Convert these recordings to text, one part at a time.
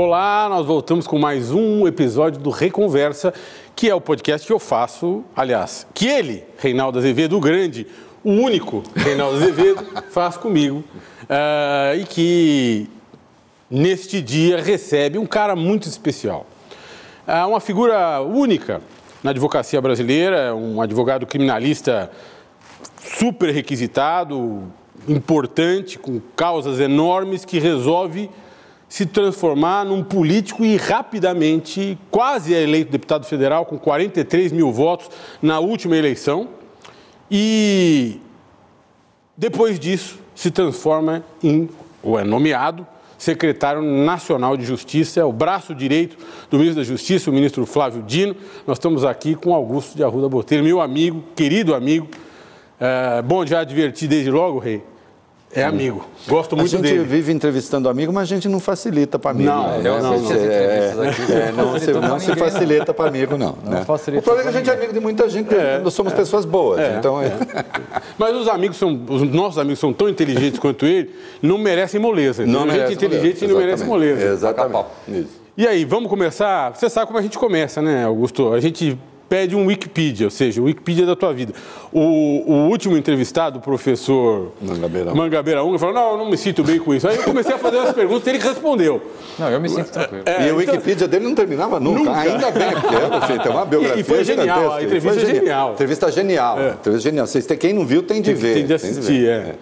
Olá, nós voltamos com mais um episódio do Reconversa, que é o podcast que eu faço, aliás, que ele, Reinaldo Azevedo, o grande, o único Reinaldo Azevedo, faz comigo. Uh, e que neste dia recebe um cara muito especial. Uh, uma figura única na advocacia brasileira, um advogado criminalista super requisitado, importante, com causas enormes, que resolve se transformar num político e rapidamente quase é eleito deputado federal com 43 mil votos na última eleição. E depois disso se transforma em, ou é nomeado, secretário nacional de Justiça, é o braço direito do ministro da Justiça, o ministro Flávio Dino. Nós estamos aqui com Augusto de Arruda Botelho, meu amigo, querido amigo. É, bom já advertir desde logo, Rei, é amigo. Gosto muito dele. A gente dele. vive entrevistando amigo, mas a gente não facilita para amigo. Não, né? não, não. não. É, é, não, se, não se facilita para amigo, não. não né? O problema é que a gente é amigo de muita gente, é, nós somos pessoas boas. É. Então é. Mas os amigos são, os nossos amigos são tão inteligentes quanto ele, não merecem moleza. Não gente merece inteligente moleza. não merece moleza. Exatamente. Isso. E aí, vamos começar? Você sabe como a gente começa, né, Augusto? A gente pede um Wikipedia, ou seja, o Wikipedia da tua vida. O, o último entrevistado, o professor Mangabeira, Mangabeira Unga, falou, não, eu não me sinto bem com isso. Aí eu comecei a fazer as perguntas e ele respondeu. Não, eu me sinto tranquilo. É, e o então, Wikipedia dele não terminava nunca. nunca. Ainda bem, porque é, tem uma biografia E, e foi genial, a entrevista foi é genial. Entrevista genial. É. Entrevista genial. Vocês, quem não viu tem de tem, ver. Tem de assistir, tem de é. é.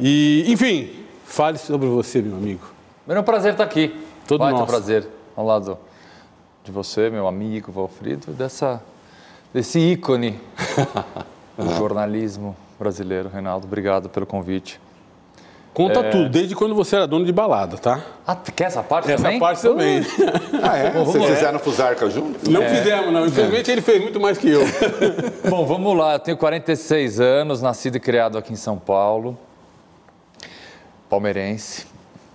E, enfim, fale sobre você, meu amigo. É um prazer estar aqui. Todo Baita nosso. prazer ao lado de você, meu amigo Valfrido, dessa desse ícone do jornalismo brasileiro. Reinaldo, obrigado pelo convite. Conta é... tudo, desde quando você era dono de balada, tá? Ah, quer essa parte essa também? Essa parte também. ah, é? Vocês é. fizeram Fusarca junto? Não é. fizemos, não. Infelizmente é. ele fez muito mais que eu. Bom, vamos lá. Eu tenho 46 anos, nascido e criado aqui em São Paulo. Palmeirense.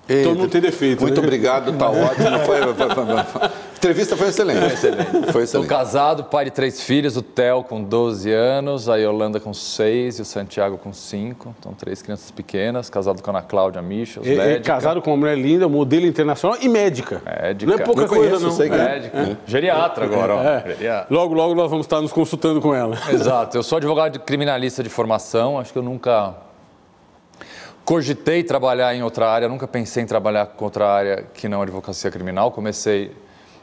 Ei, Todo mundo tem defeito. Muito né? obrigado, tá ótimo. Foi, foi, foi, entrevista foi excelente. Foi excelente. Foi excelente. Estou casado, pai de três filhos, o Theo com 12 anos, a Yolanda com 6 e o Santiago com 5. Então, três crianças pequenas, casado com a Ana Cláudia Michels, e, médica. Casado com uma mulher linda, modelo internacional e médica. Médica. Não é pouca não coisa, conheço, não. Sei que é. Médica. É. Geriatra agora, ó. É. Geriatra. Logo, logo nós vamos estar nos consultando com ela. Exato. Eu sou advogado criminalista de formação, acho que eu nunca Cogitei trabalhar em outra área, nunca pensei em trabalhar com outra área que não advocacia criminal. Comecei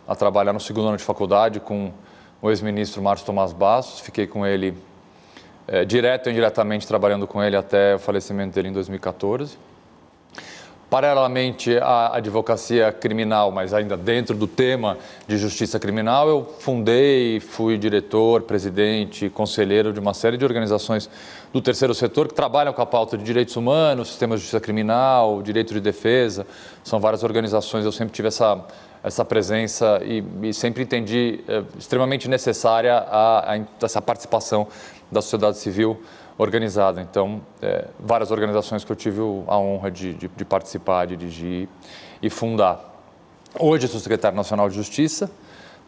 a trabalhar no segundo ano de faculdade com o ex-ministro Márcio Tomás Bastos. Fiquei com ele, é, direto ou indiretamente, trabalhando com ele até o falecimento dele em 2014. Paralelamente à advocacia criminal, mas ainda dentro do tema de justiça criminal, eu fundei, fui diretor, presidente, conselheiro de uma série de organizações do terceiro setor que trabalham com a pauta de direitos humanos, sistema de justiça criminal, direito de defesa. São várias organizações, eu sempre tive essa, essa presença e, e sempre entendi é, extremamente necessária a, a, essa participação da sociedade civil organizada. Então, é, várias organizações que eu tive a honra de, de, de participar, dirigir e fundar. Hoje sou secretário nacional de Justiça,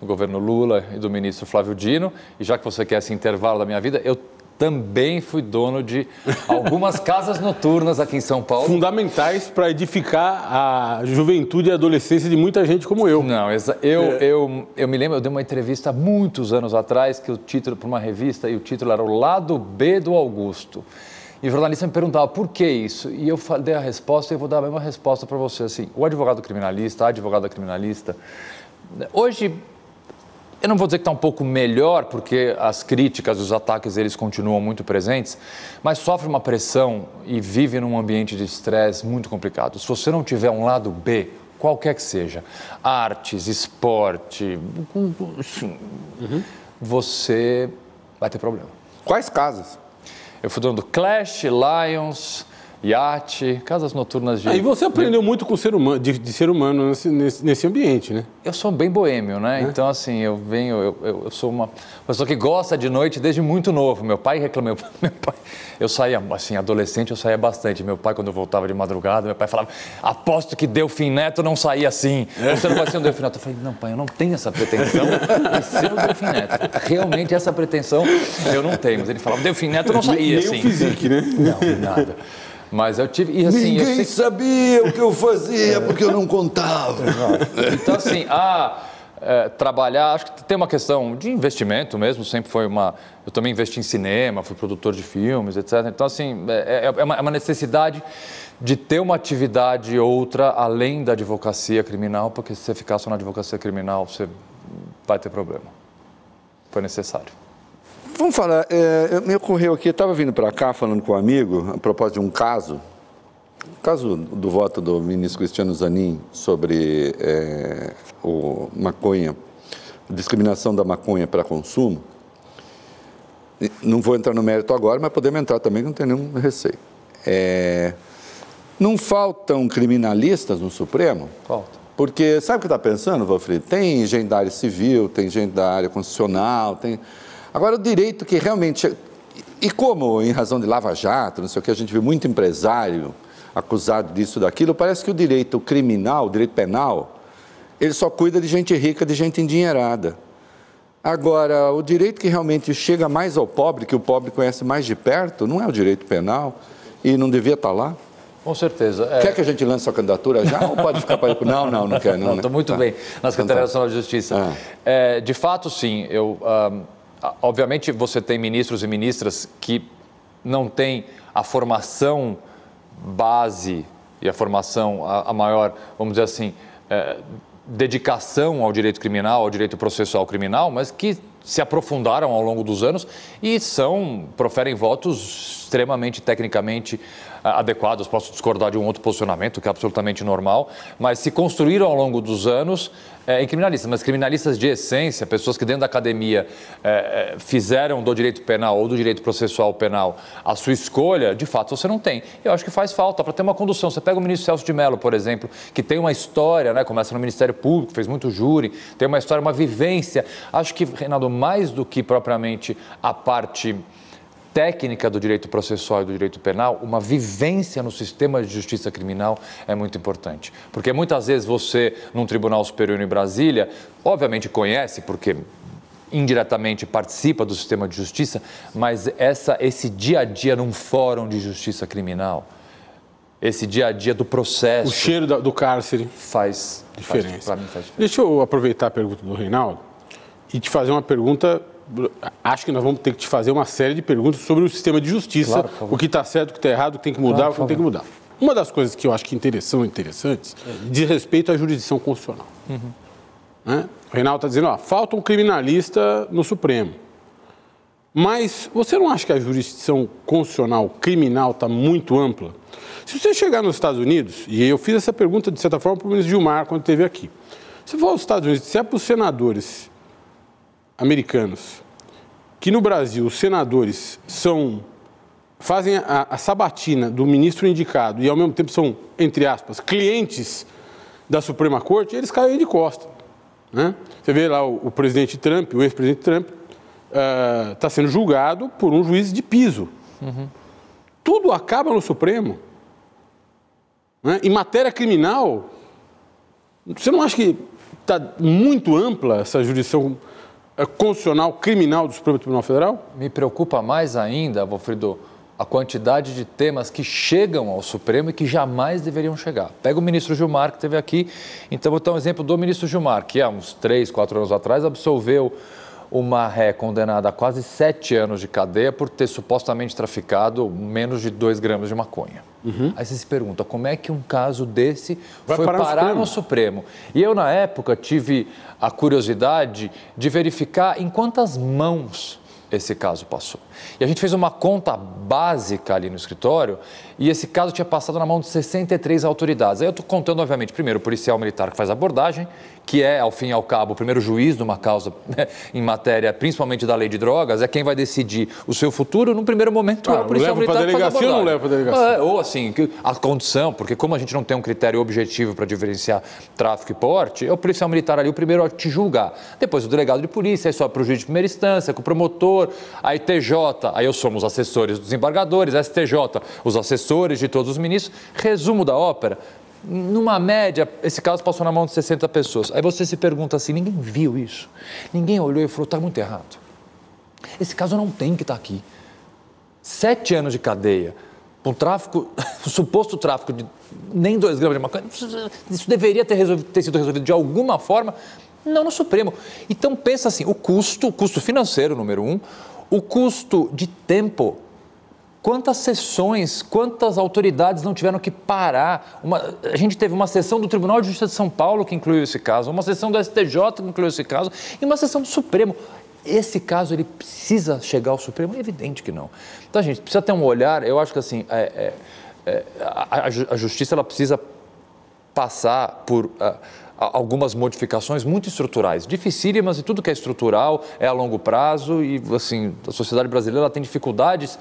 do governo Lula e do ministro Flávio Dino, e já que você quer esse intervalo da minha vida, eu também fui dono de algumas casas noturnas aqui em São Paulo. Fundamentais para edificar a juventude e a adolescência de muita gente como eu. Não, eu, é. eu, eu me lembro, eu dei uma entrevista há muitos anos atrás, que o título, para uma revista, e o título era O Lado B do Augusto. E o jornalista me perguntava por que isso? E eu dei a resposta e eu vou dar a mesma resposta para você. Assim, o advogado criminalista, a advogada criminalista, hoje eu não vou dizer que está um pouco melhor, porque as críticas, os ataques, eles continuam muito presentes, mas sofre uma pressão e vive num ambiente de estresse muito complicado. Se você não tiver um lado B, qualquer que seja, artes, esporte, uhum. você vai ter problema. Quais casas? Eu fui dono do Clash, Lions, iate, casas noturnas de. Aí ah, você aprendeu muito com ser humano, de, de ser humano nesse, nesse, ambiente, né? Eu sou bem boêmio, né? É. Então, assim, eu venho, eu, eu, eu, sou uma pessoa que gosta de noite desde muito novo. Meu pai reclamou, meu pai, eu saía, assim, adolescente eu saía bastante. Meu pai, quando eu voltava de madrugada, meu pai falava, aposto que Delfim Neto não saía assim. É. Você não vai ser um Delfim Neto. Eu falei, não, pai, eu não tenho essa pretensão de ser o Delfim Neto. Realmente essa pretensão eu não tenho. Mas ele falava, Delfim Neto não saía nem assim. Nem o físico, né? Não, nada. Mas eu tive. E, assim, Ninguém eu sabia o que eu fazia porque eu não contava. então, assim, a. É, trabalhar, acho que tem uma questão de investimento mesmo, sempre foi uma. Eu também investi em cinema, fui produtor de filmes, etc. Então, assim, é, é, é uma, é uma necessidade de ter uma atividade outra além da advocacia criminal, porque se você ficar só na advocacia criminal, você vai ter problema. Foi necessário. Vamos falar, é, me ocorreu aqui, eu estava vindo para cá falando com um amigo, a propósito de um caso, o caso do voto do ministro Cristiano Zanin sobre é, o maconha, discriminação da maconha para consumo. Não vou entrar no mérito agora, mas podemos entrar também, não tem nenhum receio. É, não faltam criminalistas no Supremo? Falta. Porque sabe o que está pensando, Valfrido? Tem gente da área civil, tem gente da área constitucional, tem. Agora, o direito que realmente. E como, em razão de lava-jato, não sei o que, a gente vê muito empresário acusado disso, daquilo, parece que o direito criminal, o direito penal, ele só cuida de gente rica, de gente endinheirada. Agora, o direito que realmente chega mais ao pobre, que o pobre conhece mais de perto, não é o direito penal e não devia estar lá. Com certeza. É... Quer que a gente lance a candidatura já ou pode ficar para... Não, não, não quer. Não, Estou né? muito tá. bem na Secretaria Nacional de Justiça. Ah. É, de fato, sim. Eu, um, obviamente, você tem ministros e ministras que não têm a formação base e a formação, a, maior, vamos dizer assim, é, dedicação ao direito criminal, ao direito processual criminal, mas que se aprofundaram ao longo dos anos e são proferem votos extremamente tecnicamente adequados. Posso discordar de um outro posicionamento que é absolutamente normal, mas se construíram ao longo dos anos é, em criminalistas, mas criminalistas de essência, pessoas que dentro da academia é, fizeram do direito penal ou do direito processual penal a sua escolha, de fato você não tem. Eu acho que faz falta para ter uma condução. Você pega o ministro Celso de Mello, por exemplo, que tem uma história, né, começa no Ministério Público, fez muito júri, tem uma história, uma vivência. Acho que, Reinaldo, mais do que propriamente a parte técnica do direito processual e do direito penal, uma vivência no sistema de justiça criminal é muito importante. Porque muitas vezes você, num tribunal superior em Brasília, obviamente conhece, porque indiretamente participa do sistema de justiça, mas essa, esse dia a dia num fórum de justiça criminal, esse dia a dia do processo. O cheiro do cárcere faz diferença. Faz, mim faz diferença. Deixa eu aproveitar a pergunta do Reinaldo e te fazer uma pergunta acho que nós vamos ter que te fazer uma série de perguntas sobre o sistema de justiça, claro, o que está certo, o que está errado, o que tem que mudar, claro, o que não tem que mudar. Uma das coisas que eu acho que são interessantes diz respeito à jurisdição constitucional. Uhum. Né? O Reinaldo está dizendo, ó, falta um criminalista no Supremo. Mas você não acha que a jurisdição constitucional criminal está muito ampla? Se você chegar nos Estados Unidos, e eu fiz essa pergunta de certa forma para o ministro Gilmar quando esteve aqui. Se for aos Estados Unidos, se é para os senadores americanos que no Brasil os senadores são fazem a, a, sabatina do ministro indicado e ao mesmo tempo são entre aspas clientes da Suprema Corte, eles caem de costa. Né? Você vê lá o, o presidente Trump, o ex-presidente Trump, está uh, sendo julgado por um juiz de piso. Uhum. Tudo acaba no Supremo. Né? Em matéria criminal, você não acha que está muito ampla essa jurisdição constitucional criminal do Supremo Tribunal Federal? Me preocupa mais ainda, Wolfrido, a quantidade de temas que chegam ao Supremo e que jamais deveriam chegar. Pega o ministro Gilmar, que esteve aqui. Então, vou dar um exemplo do ministro Gilmar, que há uns três, quatro anos atrás absolveu uma ré condenada a quase sete anos de cadeia por ter supostamente traficado menos de dois gramas de maconha. Uhum. Aí você se pergunta, como é que um caso desse Vai foi parar, parar no, Supremo? no Supremo? E eu, na época, tive a curiosidade de verificar em quantas mãos esse caso passou. E a gente fez uma conta básica ali no escritório e esse caso tinha passado na mão de 63 autoridades. Aí eu estou contando, obviamente, primeiro o policial militar que faz a abordagem, que é, ao fim e ao cabo, o primeiro juiz de uma causa né, em matéria, principalmente da lei de drogas, é quem vai decidir o seu futuro. No primeiro momento, ah, é o policial militar que faz a abordagem. Ou não leva para delegacia? É, ou assim, a condição, porque como a gente não tem um critério objetivo para diferenciar tráfico e porte, é o policial militar ali o primeiro a te julgar. Depois o delegado de polícia, aí só para o juiz de primeira instância, com o promotor, aí TJ, aí eu somos assessores dos embargadores, STJ, os assessores de todos os ministros. Resumo da ópera, numa média, esse caso passou na mão de 60 pessoas. Aí você se pergunta assim: ninguém viu isso? Ninguém olhou e falou: está muito errado. Esse caso não tem que estar tá aqui. Sete anos de cadeia, um tráfico, um suposto tráfico de nem dois gramas de maconha, isso deveria ter, ter, sido resolvido de alguma forma, não no Supremo. Então pensa assim, o custo, o custo financeiro, número um, o custo de tempo. Quantas sessões, quantas autoridades não tiveram que parar? Uma, a gente teve uma sessão do Tribunal de Justiça de São Paulo que incluiu esse caso, uma sessão do STJ que incluiu esse caso, e uma sessão do Supremo. Esse caso ele precisa chegar ao Supremo? É evidente que não. Então, gente precisa ter um olhar. Eu acho que assim, é, é, é a, a, justiça ela precisa passar por uh, algumas modificações muito estruturais, dificílimas e tudo que é estrutural é a longo prazo e assim a sociedade brasileira tem dificuldades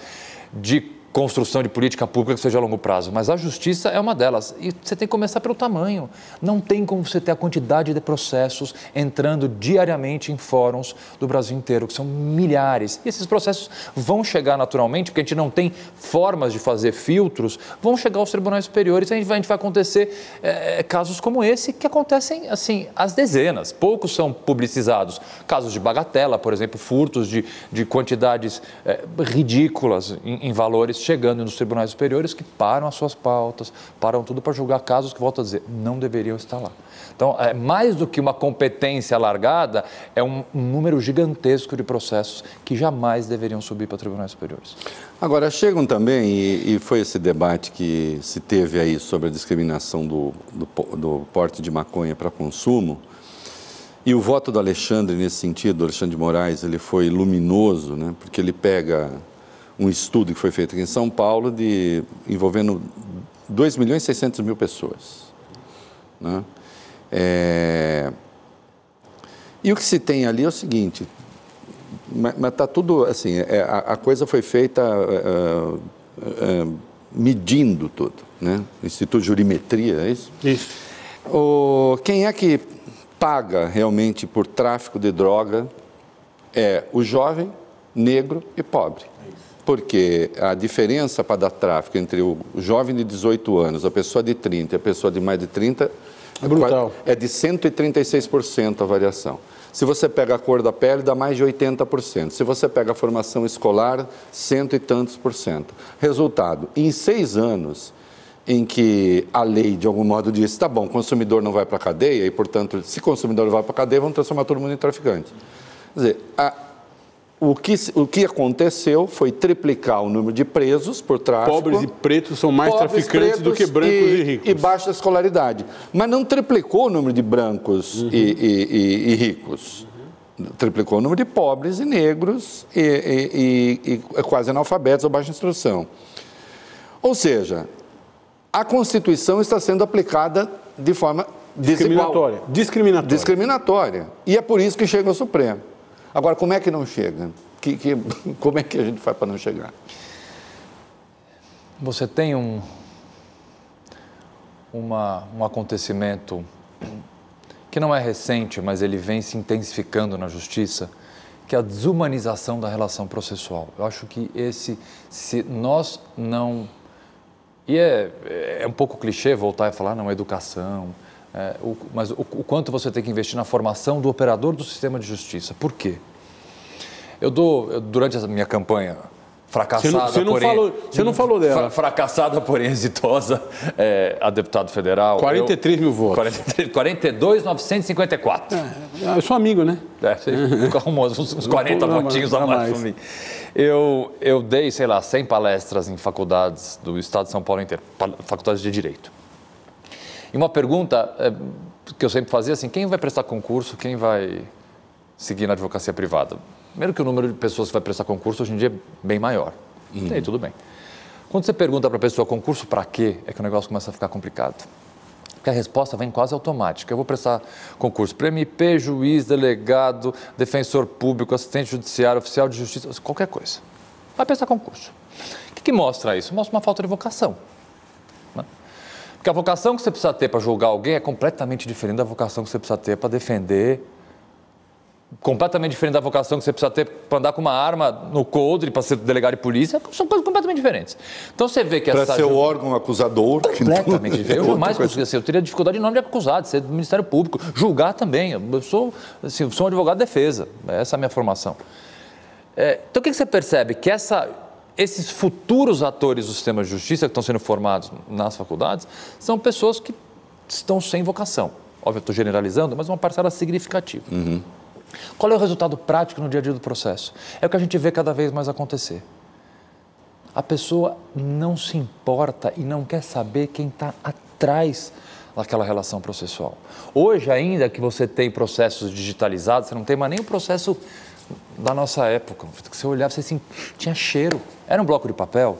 de construção de política pública que seja a longo prazo, mas a justiça é uma delas. E você tem que começar pelo tamanho. Não tem como você ter a quantidade de processos entrando diariamente em fóruns do Brasil inteiro, que são milhares. E esses processos vão chegar naturalmente, porque a gente não tem formas de fazer filtros, vão chegar aos tribunais superiores e a gente vai, a gente vai acontecer é, casos como esse, que acontecem, assim, às dezenas. Poucos são publicizados. Casos de bagatela, por exemplo, furtos de, de quantidades é, ridículas em, em valores chegando nos tribunais superiores que param as suas pautas, param tudo para julgar casos que, volto a dizer, não deveriam estar lá. Então, é mais do que uma competência alargada, é um, um número gigantesco de processos que jamais deveriam subir para tribunais superiores. Agora, chegam também, e, e, foi esse debate que se teve aí sobre a discriminação do, do, do porte de maconha para consumo, e o voto do Alexandre nesse sentido, Alexandre de Moraes, ele foi luminoso, né? porque ele pega um estudo que foi feito aqui em São Paulo de, envolvendo 2 milhões e 600 mil pessoas. Né? É... E o que se tem ali é o seguinte, mas está tudo assim, é, a, a, coisa foi feita é, é, medindo tudo, né? Instituto de Jurimetria, é isso? Isso. O, quem é que paga realmente por tráfico de droga é o jovem, negro e pobre porque a diferença para dar tráfico entre o jovem de 18 anos, a pessoa de 30 e a pessoa de mais de 30 é, brutal. é de 136% a variação. Se você pega a cor da pele, dá mais de 80%. Se você pega a formação escolar, cento e tantos por cento. Resultado, em seis anos em que a lei, de algum modo, disse, tá bom, consumidor não vai para a cadeia, e, portanto, se consumidor vai para a cadeia, vamos transformar todo mundo em traficante. Quer dizer, a, o que, o que aconteceu foi triplicar o número de presos por tráfico. Pobres e pretos são mais traficantes do que brancos e, e, ricos. E baixa escolaridade. Mas não triplicou o número de brancos uhum. e, e, ricos. Triplicou o número de pobres e negros e, quase analfabetos ou baixa instrução. Ou seja, a Constituição está sendo aplicada de forma discriminatória. Discriminatória. Discriminatória. E é por isso que chega ao Supremo. Agora, como é que não chega? Que, que, como é que a gente faz para não chegar? Você tem um, uma, um acontecimento que não é recente, mas ele vem se intensificando na justiça, que é a desumanização da relação processual. Eu acho que esse, se nós não. E é, é um pouco clichê voltar e falar, não, educação, é, o, mas o, o, quanto você tem que investir na formação do operador do sistema de justiça. Por quê? Eu dou, eu, durante a minha campanha fracassada, você não, você não porém, falou, você não falou dela. Fracassada, porém exitosa, é, a deputado federal. 43 eu, mil votos. 43, 42,954. É, eu sou amigo, né? É, você arrumou uns, uns 40 não, votinhos a mais para mim. Eu, eu dei, sei lá, 100 palestras em faculdades do Estado de São Paulo inteiro, faculdades de Direito. E uma pergunta é, que eu sempre fazia assim, quem vai prestar concurso, quem vai seguir na advocacia privada? Primeiro que o número de pessoas que vai prestar concurso hoje em dia é bem maior. Uhum. E aí, tudo bem. Quando você pergunta para a pessoa concurso para quê, é que o negócio começa a ficar complicado. Porque a resposta vem quase automática. Eu vou prestar concurso para MP, juiz, delegado, defensor público, assistente judiciário, oficial de justiça, qualquer coisa. Vai prestar concurso. O que, que mostra isso? Mostra uma falta de vocação. Porque a vocação que você precisa ter para julgar alguém é completamente diferente da vocação que você precisa ter para defender. Completamente diferente da vocação que você precisa ter para andar com uma arma no coldre, para ser delegado de polícia. São coisas completamente diferentes. Então você vê que essa. Para ser o órgão acusador. Completamente diferente. Eu mais consigo assim, eu teria dificuldade de nome de acusado, de ser do Ministério Público. Julgar também. Eu sou, assim, sou um advogado de defesa. Essa é a minha formação. É, então o que você percebe? Que essa esses futuros atores do sistema de justiça que estão sendo formados nas faculdades são pessoas que estão sem vocação. Óbvio, estou generalizando, mas uma parcela significativa. Uhum. Qual é o resultado prático no dia a dia do processo? É o que a gente vê cada vez mais acontecer. A pessoa não se importa e não quer saber quem está atrás daquela relação processual. Hoje, ainda que você tem processos digitalizados, você não tem mais nem o processo da nossa época. Você olhava, você assim, tinha cheiro. Era um bloco de papel?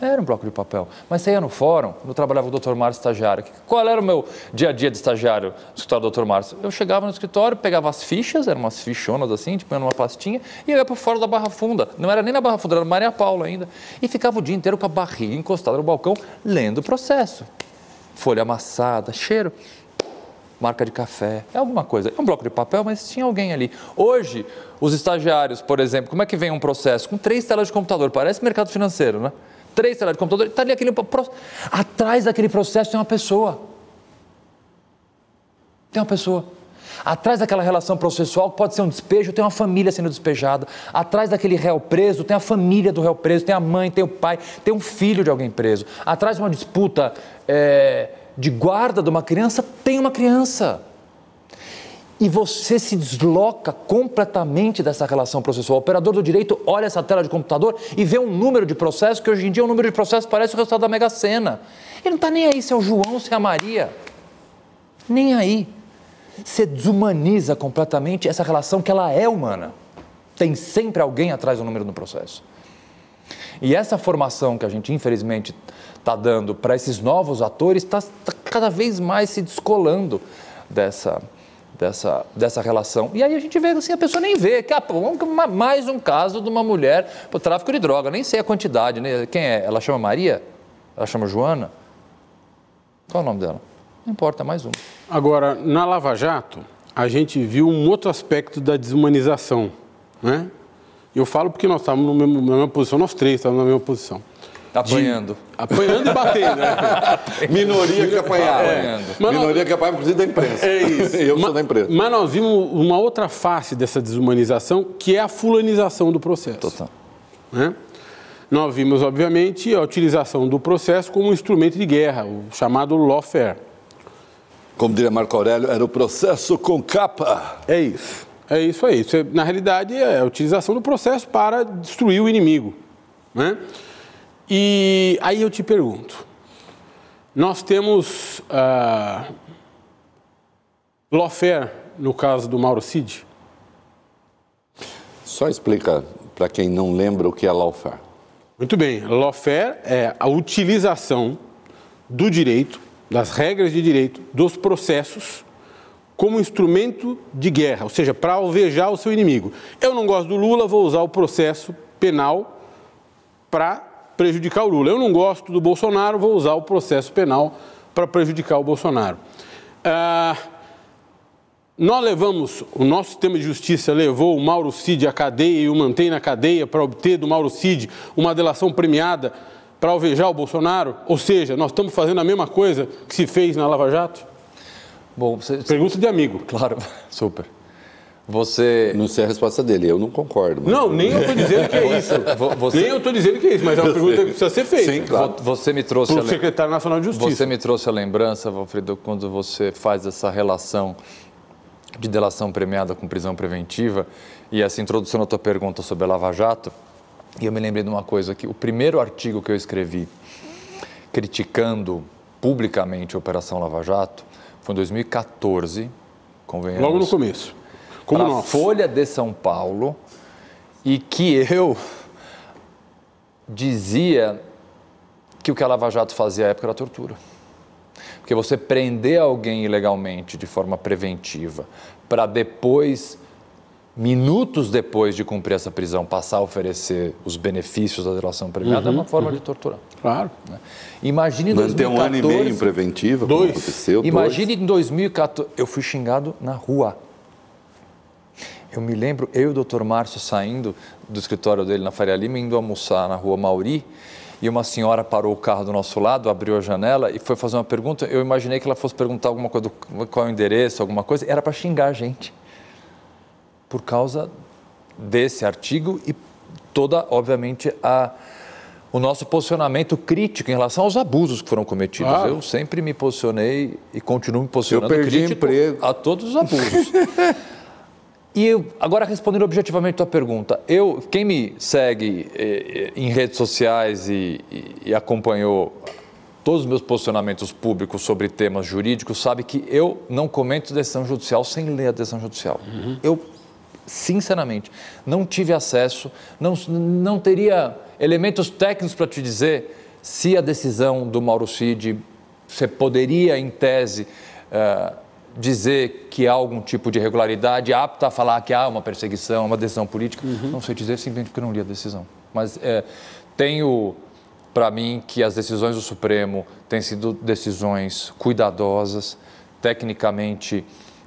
Era um bloco de papel. Mas você ia no fórum, eu trabalhava com o Dr. Márcio estagiário. Qual era o meu dia a dia de estagiário no escritório do Dr. Márcio? Eu chegava no escritório, pegava as fichas, eram umas fichonas assim, tipo numa pastinha, e ia para fora da Barra Funda. Não era nem na Barra Funda, era na Maria Paula ainda. E ficava o dia inteiro com a barriga encostada no balcão, lendo o processo. Folha amassada, cheiro marca de café, é alguma coisa. É um bloco de papel, mas tinha alguém ali. Hoje, os estagiários, por exemplo, como é que vem um processo? Com três telas de computador, parece mercado financeiro, né? Três telas de computador, está ali aquele. Atrás daquele processo tem uma pessoa. Tem uma pessoa. Atrás daquela relação processual, pode ser um despejo, tem uma família sendo despejada. Atrás daquele réu preso, tem a família do réu preso, tem a mãe, tem o pai, tem um filho de alguém preso. Atrás de uma disputa. É de guarda de uma criança, tem uma criança. E você se desloca completamente dessa relação processual. O operador do direito olha essa tela de computador e vê um número de processos, que hoje em dia o um número de processos parece o resultado da Mega Sena. Ele não está nem aí se é o João, se é a Maria. Nem aí. Você desumaniza completamente essa relação que ela é humana. Tem sempre alguém atrás do número do processo. E essa formação que a gente, infelizmente, está dando para esses novos atores está tá cada vez mais se descolando dessa, dessa, dessa relação. E aí a gente vê assim, a pessoa nem vê, que ah, mais um caso de uma mulher por tráfico de droga, nem sei a quantidade, né? quem é? Ela chama Maria? Ela chama Joana? Qual é o nome dela? Não importa, mais um. Agora, na Lava Jato, a gente viu um outro aspecto da desumanização, né? Eu falo porque nós estávamos na mesma posição, nós três estávamos na mesma posição. Apanhando. De... Apanhando e batendo, né? Minoria que apanhava. É. Minoria que apanhava, inclusive, da imprensa. É isso. Eu sou da imprensa. Mas nós vimos uma outra face dessa desumanização, que é a fulanização do processo. Total. Né? Nós vimos, obviamente, a utilização do processo como um instrumento de guerra, o chamado lawfare. Como diria Marco Aurélio, era o processo com capa. É isso. É isso aí. Isso, na realidade, é a utilização do processo para destruir o inimigo. Né? E aí eu te pergunto, nós temos uh, lawfare no caso do Mauro Cid? Só explica para quem não lembra o que é lawfare. Muito bem, lawfare é a utilização do direito, das regras de direito, dos processos como instrumento de guerra, ou seja, para alvejar o seu inimigo. Eu não gosto do Lula, vou usar o processo penal para prejudicar o Lula. Eu não gosto do Bolsonaro, vou usar o processo penal para prejudicar o Bolsonaro. Ah, nós levamos, o nosso sistema de justiça levou o Mauro Cid à cadeia e o mantém na cadeia para obter do Mauro Cid uma delação premiada para alvejar o Bolsonaro? Ou seja, nós estamos fazendo a mesma coisa que se fez na Lava Jato? Bom, você... Pergunta de amigo. Claro, super. Você. Não sei a resposta dele, eu não concordo. Mas... Não, nem eu estou dizendo que é isso. Você... Nem eu estou dizendo que é isso, mas é uma pergunta que precisa ser feita. Sim, claro. Você me trouxe. Para o secretário nacional de Justiça. Você me trouxe a lembrança, Valfredo, quando você faz essa relação de delação premiada com prisão preventiva e essa introdução na tua pergunta sobre a Lava Jato. E eu me lembrei de uma coisa que o primeiro artigo que eu escrevi criticando publicamente a Operação Lava Jato foi em 2014, convenhamos. Logo no começo como para a Folha de São Paulo e que eu dizia que o que a Lava Jato fazia à época era tortura. Porque você prender alguém ilegalmente de forma preventiva para depois, minutos depois de cumprir essa prisão, passar a oferecer os benefícios da delação premiada uhum, é uma forma uhum. de torturar. Claro. Né? Imagine em 2014... um ano e meio em preventiva, dois. aconteceu. Imagine dois. em 2014... Eu fui xingado na rua eu me lembro, eu e o doutor Márcio saindo do escritório dele na Faria Lima, indo almoçar na rua Mauri, e uma senhora parou o carro do nosso lado, abriu a janela e foi fazer uma pergunta. Eu imaginei que ela fosse perguntar alguma coisa, do, qual é o endereço, alguma coisa, era para xingar a gente. Por causa desse artigo e toda, obviamente, a o nosso posicionamento crítico em relação aos abusos que foram cometidos. Ah. Eu sempre me posicionei e continuo me posicionando eu perdi crítico emprego. a todos os abusos. e eu, agora respondendo objetivamente a tua pergunta, eu, quem me segue eh, em redes sociais e, e, e acompanhou todos os meus posicionamentos públicos sobre temas jurídicos sabe que eu não comento decisão judicial sem ler a decisão judicial. Uhum. Eu, sinceramente, não tive acesso, não, não teria elementos técnicos para te dizer se a decisão do Mauro Cid, você poderia, em tese, uh, dizer que há algum tipo de irregularidade, apta a falar que há uma perseguição, uma decisão política. Uhum. Não sei dizer simplesmente porque não li a decisão. Mas é, tenho para mim que as decisões do Supremo têm sido decisões cuidadosas, tecnicamente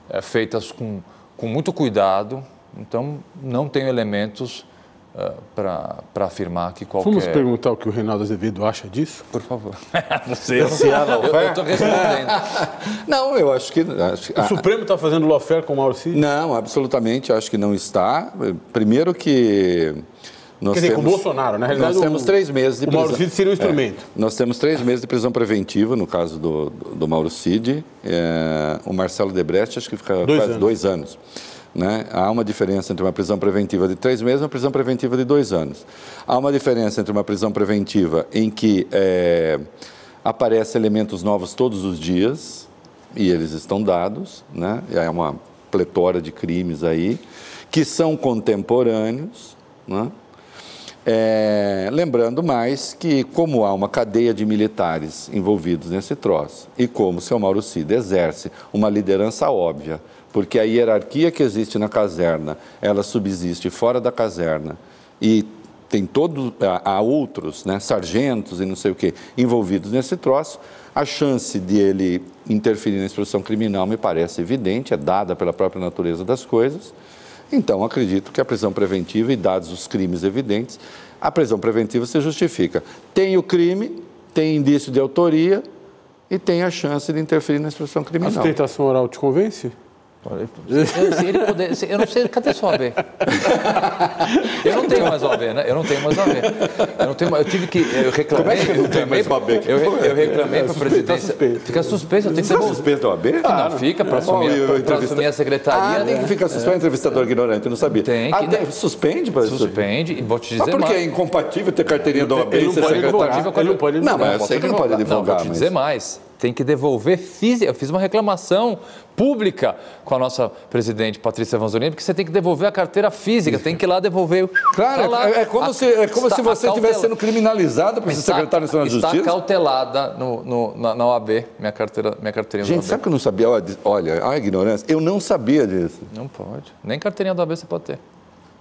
é, feitas com, com muito cuidado, então não tenho elementos uh, para afirmar que qualquer... Vamos perguntar o que o Reinaldo Azevedo acha disso? Por favor. Você, Você é Eu estou respondendo. não, eu acho que... Acho, o Supremo está fazendo lawfare com o Mauro Cid? Não, absolutamente, acho que não está. Primeiro que nós Quer dizer, temos, com o Bolsonaro, na realidade. Nós temos três meses de prisão. O Mauro Cid seria o instrumento. É, nós temos três meses de prisão preventiva, no caso do, do, do Mauro Cid. É, o Marcelo Debrecht, acho que fica dois quase anos. dois anos. Né? Há uma diferença entre uma prisão preventiva de três meses e uma prisão preventiva de dois anos. Há uma diferença entre uma prisão preventiva em que é, aparecem elementos novos todos os dias, e eles estão dados, né? é uma pletora de crimes aí, que são contemporâneos, né? É, lembrando mais que, como há uma cadeia de militares envolvidos nesse troço, e como o seu Mauro Cid exerce uma liderança óbvia, porque a hierarquia que existe na caserna, ela subsiste fora da caserna, e tem todos, há outros, né, sargentos e não sei o que, envolvidos nesse troço, a chance de ele interferir na instrução criminal me parece evidente, é dada pela própria natureza das coisas, então, acredito que a prisão preventiva, e dados os crimes evidentes, a prisão preventiva se justifica. Tem o crime, tem indício de autoria e tem a chance de interferir na instrução criminal. A sustentação oral te convence? Eu, poder, eu não sei, cadê sua OAB? Eu não tenho mais OAB, né? Eu não tenho mais OAB. Eu, não tenho, eu tive que. Eu reclamei. Como é que eu não tenho mais OAB? Eu, eu reclamei para a presidência. Suspeito. Fica suspenso, eu tenho que ser. suspenso a OAB? Ah, não, fica para assumir, assumir a secretaria. Ah, tem que ficar suspenso, entrevistador ignorante, eu não sabia. Tem que. Ah, suspende para Suspende, e vou te dizer. Mas porque é incompatível ter carteirinha da OAB e ser secretário? Ele não pode Não, mas eu sei que não pode divulgar. Não, vou te dizer mais tem que devolver física. Eu fiz uma reclamação pública com a nossa presidente Patrícia Vanzolini, porque você tem que devolver a carteira física, tem que ir lá devolver. Claro, tá lá, é, como, a, se, é como se você estivesse sendo criminalizado por ser secretário nacional de Justiça. Está cautelada no, no, na, na, OAB, minha, carteira, minha carteirinha Gente, sabe que eu não sabia? Olha, a ignorância, eu não sabia disso. Não pode. Nem carteirinha da OAB você pode ter.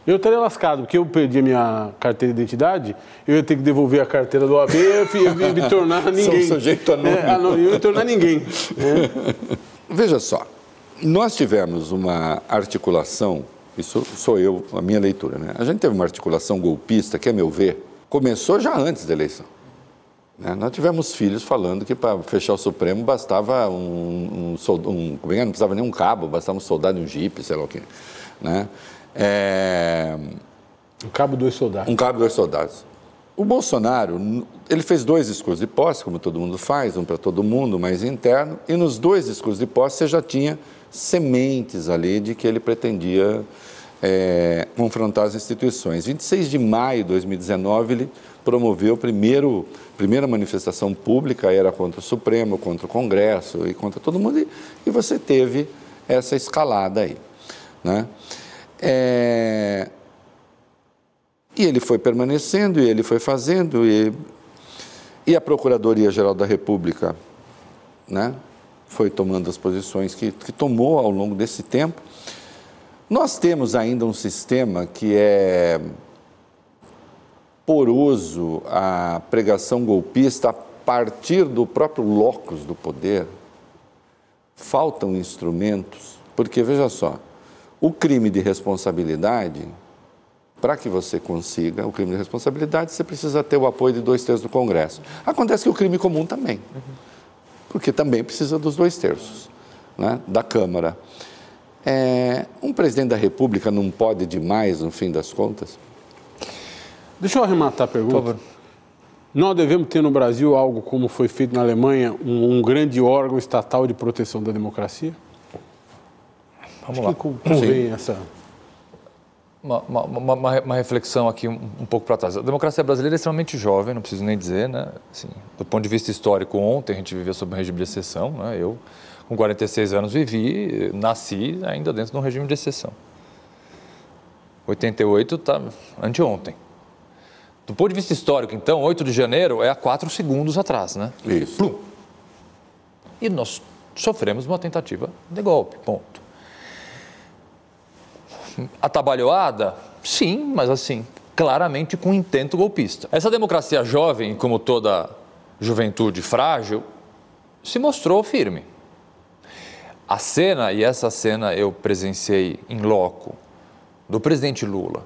Eu estaria lascado, porque eu perdi a minha carteira de identidade, eu ia ter que devolver a carteira do AB, eu ia me tornar ninguém. Sou sujeito anônimo. É, eu ia me tornar ninguém. É. Veja só, nós tivemos uma articulação, isso sou eu, a minha leitura, né? A gente teve uma articulação golpista que, a meu ver, começou já antes da eleição. Né? Nós tivemos filhos falando que para fechar o Supremo bastava um, um, um, como é, não precisava nem um cabo, bastava um soldado e um jipe, sei lá o quê. Né? É... Um cabo dois soldados. Um cabo dois soldados. O Bolsonaro, ele fez dois discursos de posse, como todo mundo faz, um para todo mundo, mais interno, e nos dois discursos de posse você já tinha sementes ali de que ele pretendia é, confrontar as instituições. 26 de maio de 2019, ele promoveu a primeiro, primeira manifestação pública, era contra o Supremo, contra o Congresso e contra todo mundo, e, e você teve essa escalada aí. Né? É... E ele foi permanecendo, e ele foi fazendo, e, e a Procuradoria-Geral da República né, foi tomando as posições que, que tomou ao longo desse tempo. Nós temos ainda um sistema que é poroso à pregação golpista a partir do próprio locus do poder. Faltam instrumentos, porque veja só, o crime de responsabilidade, para que você consiga o crime de responsabilidade, você precisa ter o apoio de dois terços do Congresso. Acontece que o crime comum também, porque também precisa dos dois terços né, da Câmara. É, um presidente da República não pode demais, no fim das contas? Deixa eu arrematar a pergunta. Por favor. Nós devemos ter no Brasil algo como foi feito na Alemanha, um, um grande órgão estatal de proteção da democracia? Vamos Acho lá. convém essa. Uma, uma, uma, uma, reflexão aqui um, um pouco para trás. A democracia brasileira é extremamente jovem, não preciso nem dizer, né? Assim, do ponto de vista histórico, ontem a gente vivia sob um regime de exceção, né? Eu, com 46 anos, vivi, nasci ainda dentro de um regime de exceção. 88 está anteontem. Do ponto de vista histórico, então, 8 de janeiro é há quatro segundos atrás, né? Isso. Plum. E nós sofremos uma tentativa de golpe, ponto. Atabalhoada? Sim, mas assim, claramente com intento golpista. Essa democracia jovem, como toda juventude frágil, se mostrou firme. A cena, e essa cena eu presenciei em loco, do presidente Lula,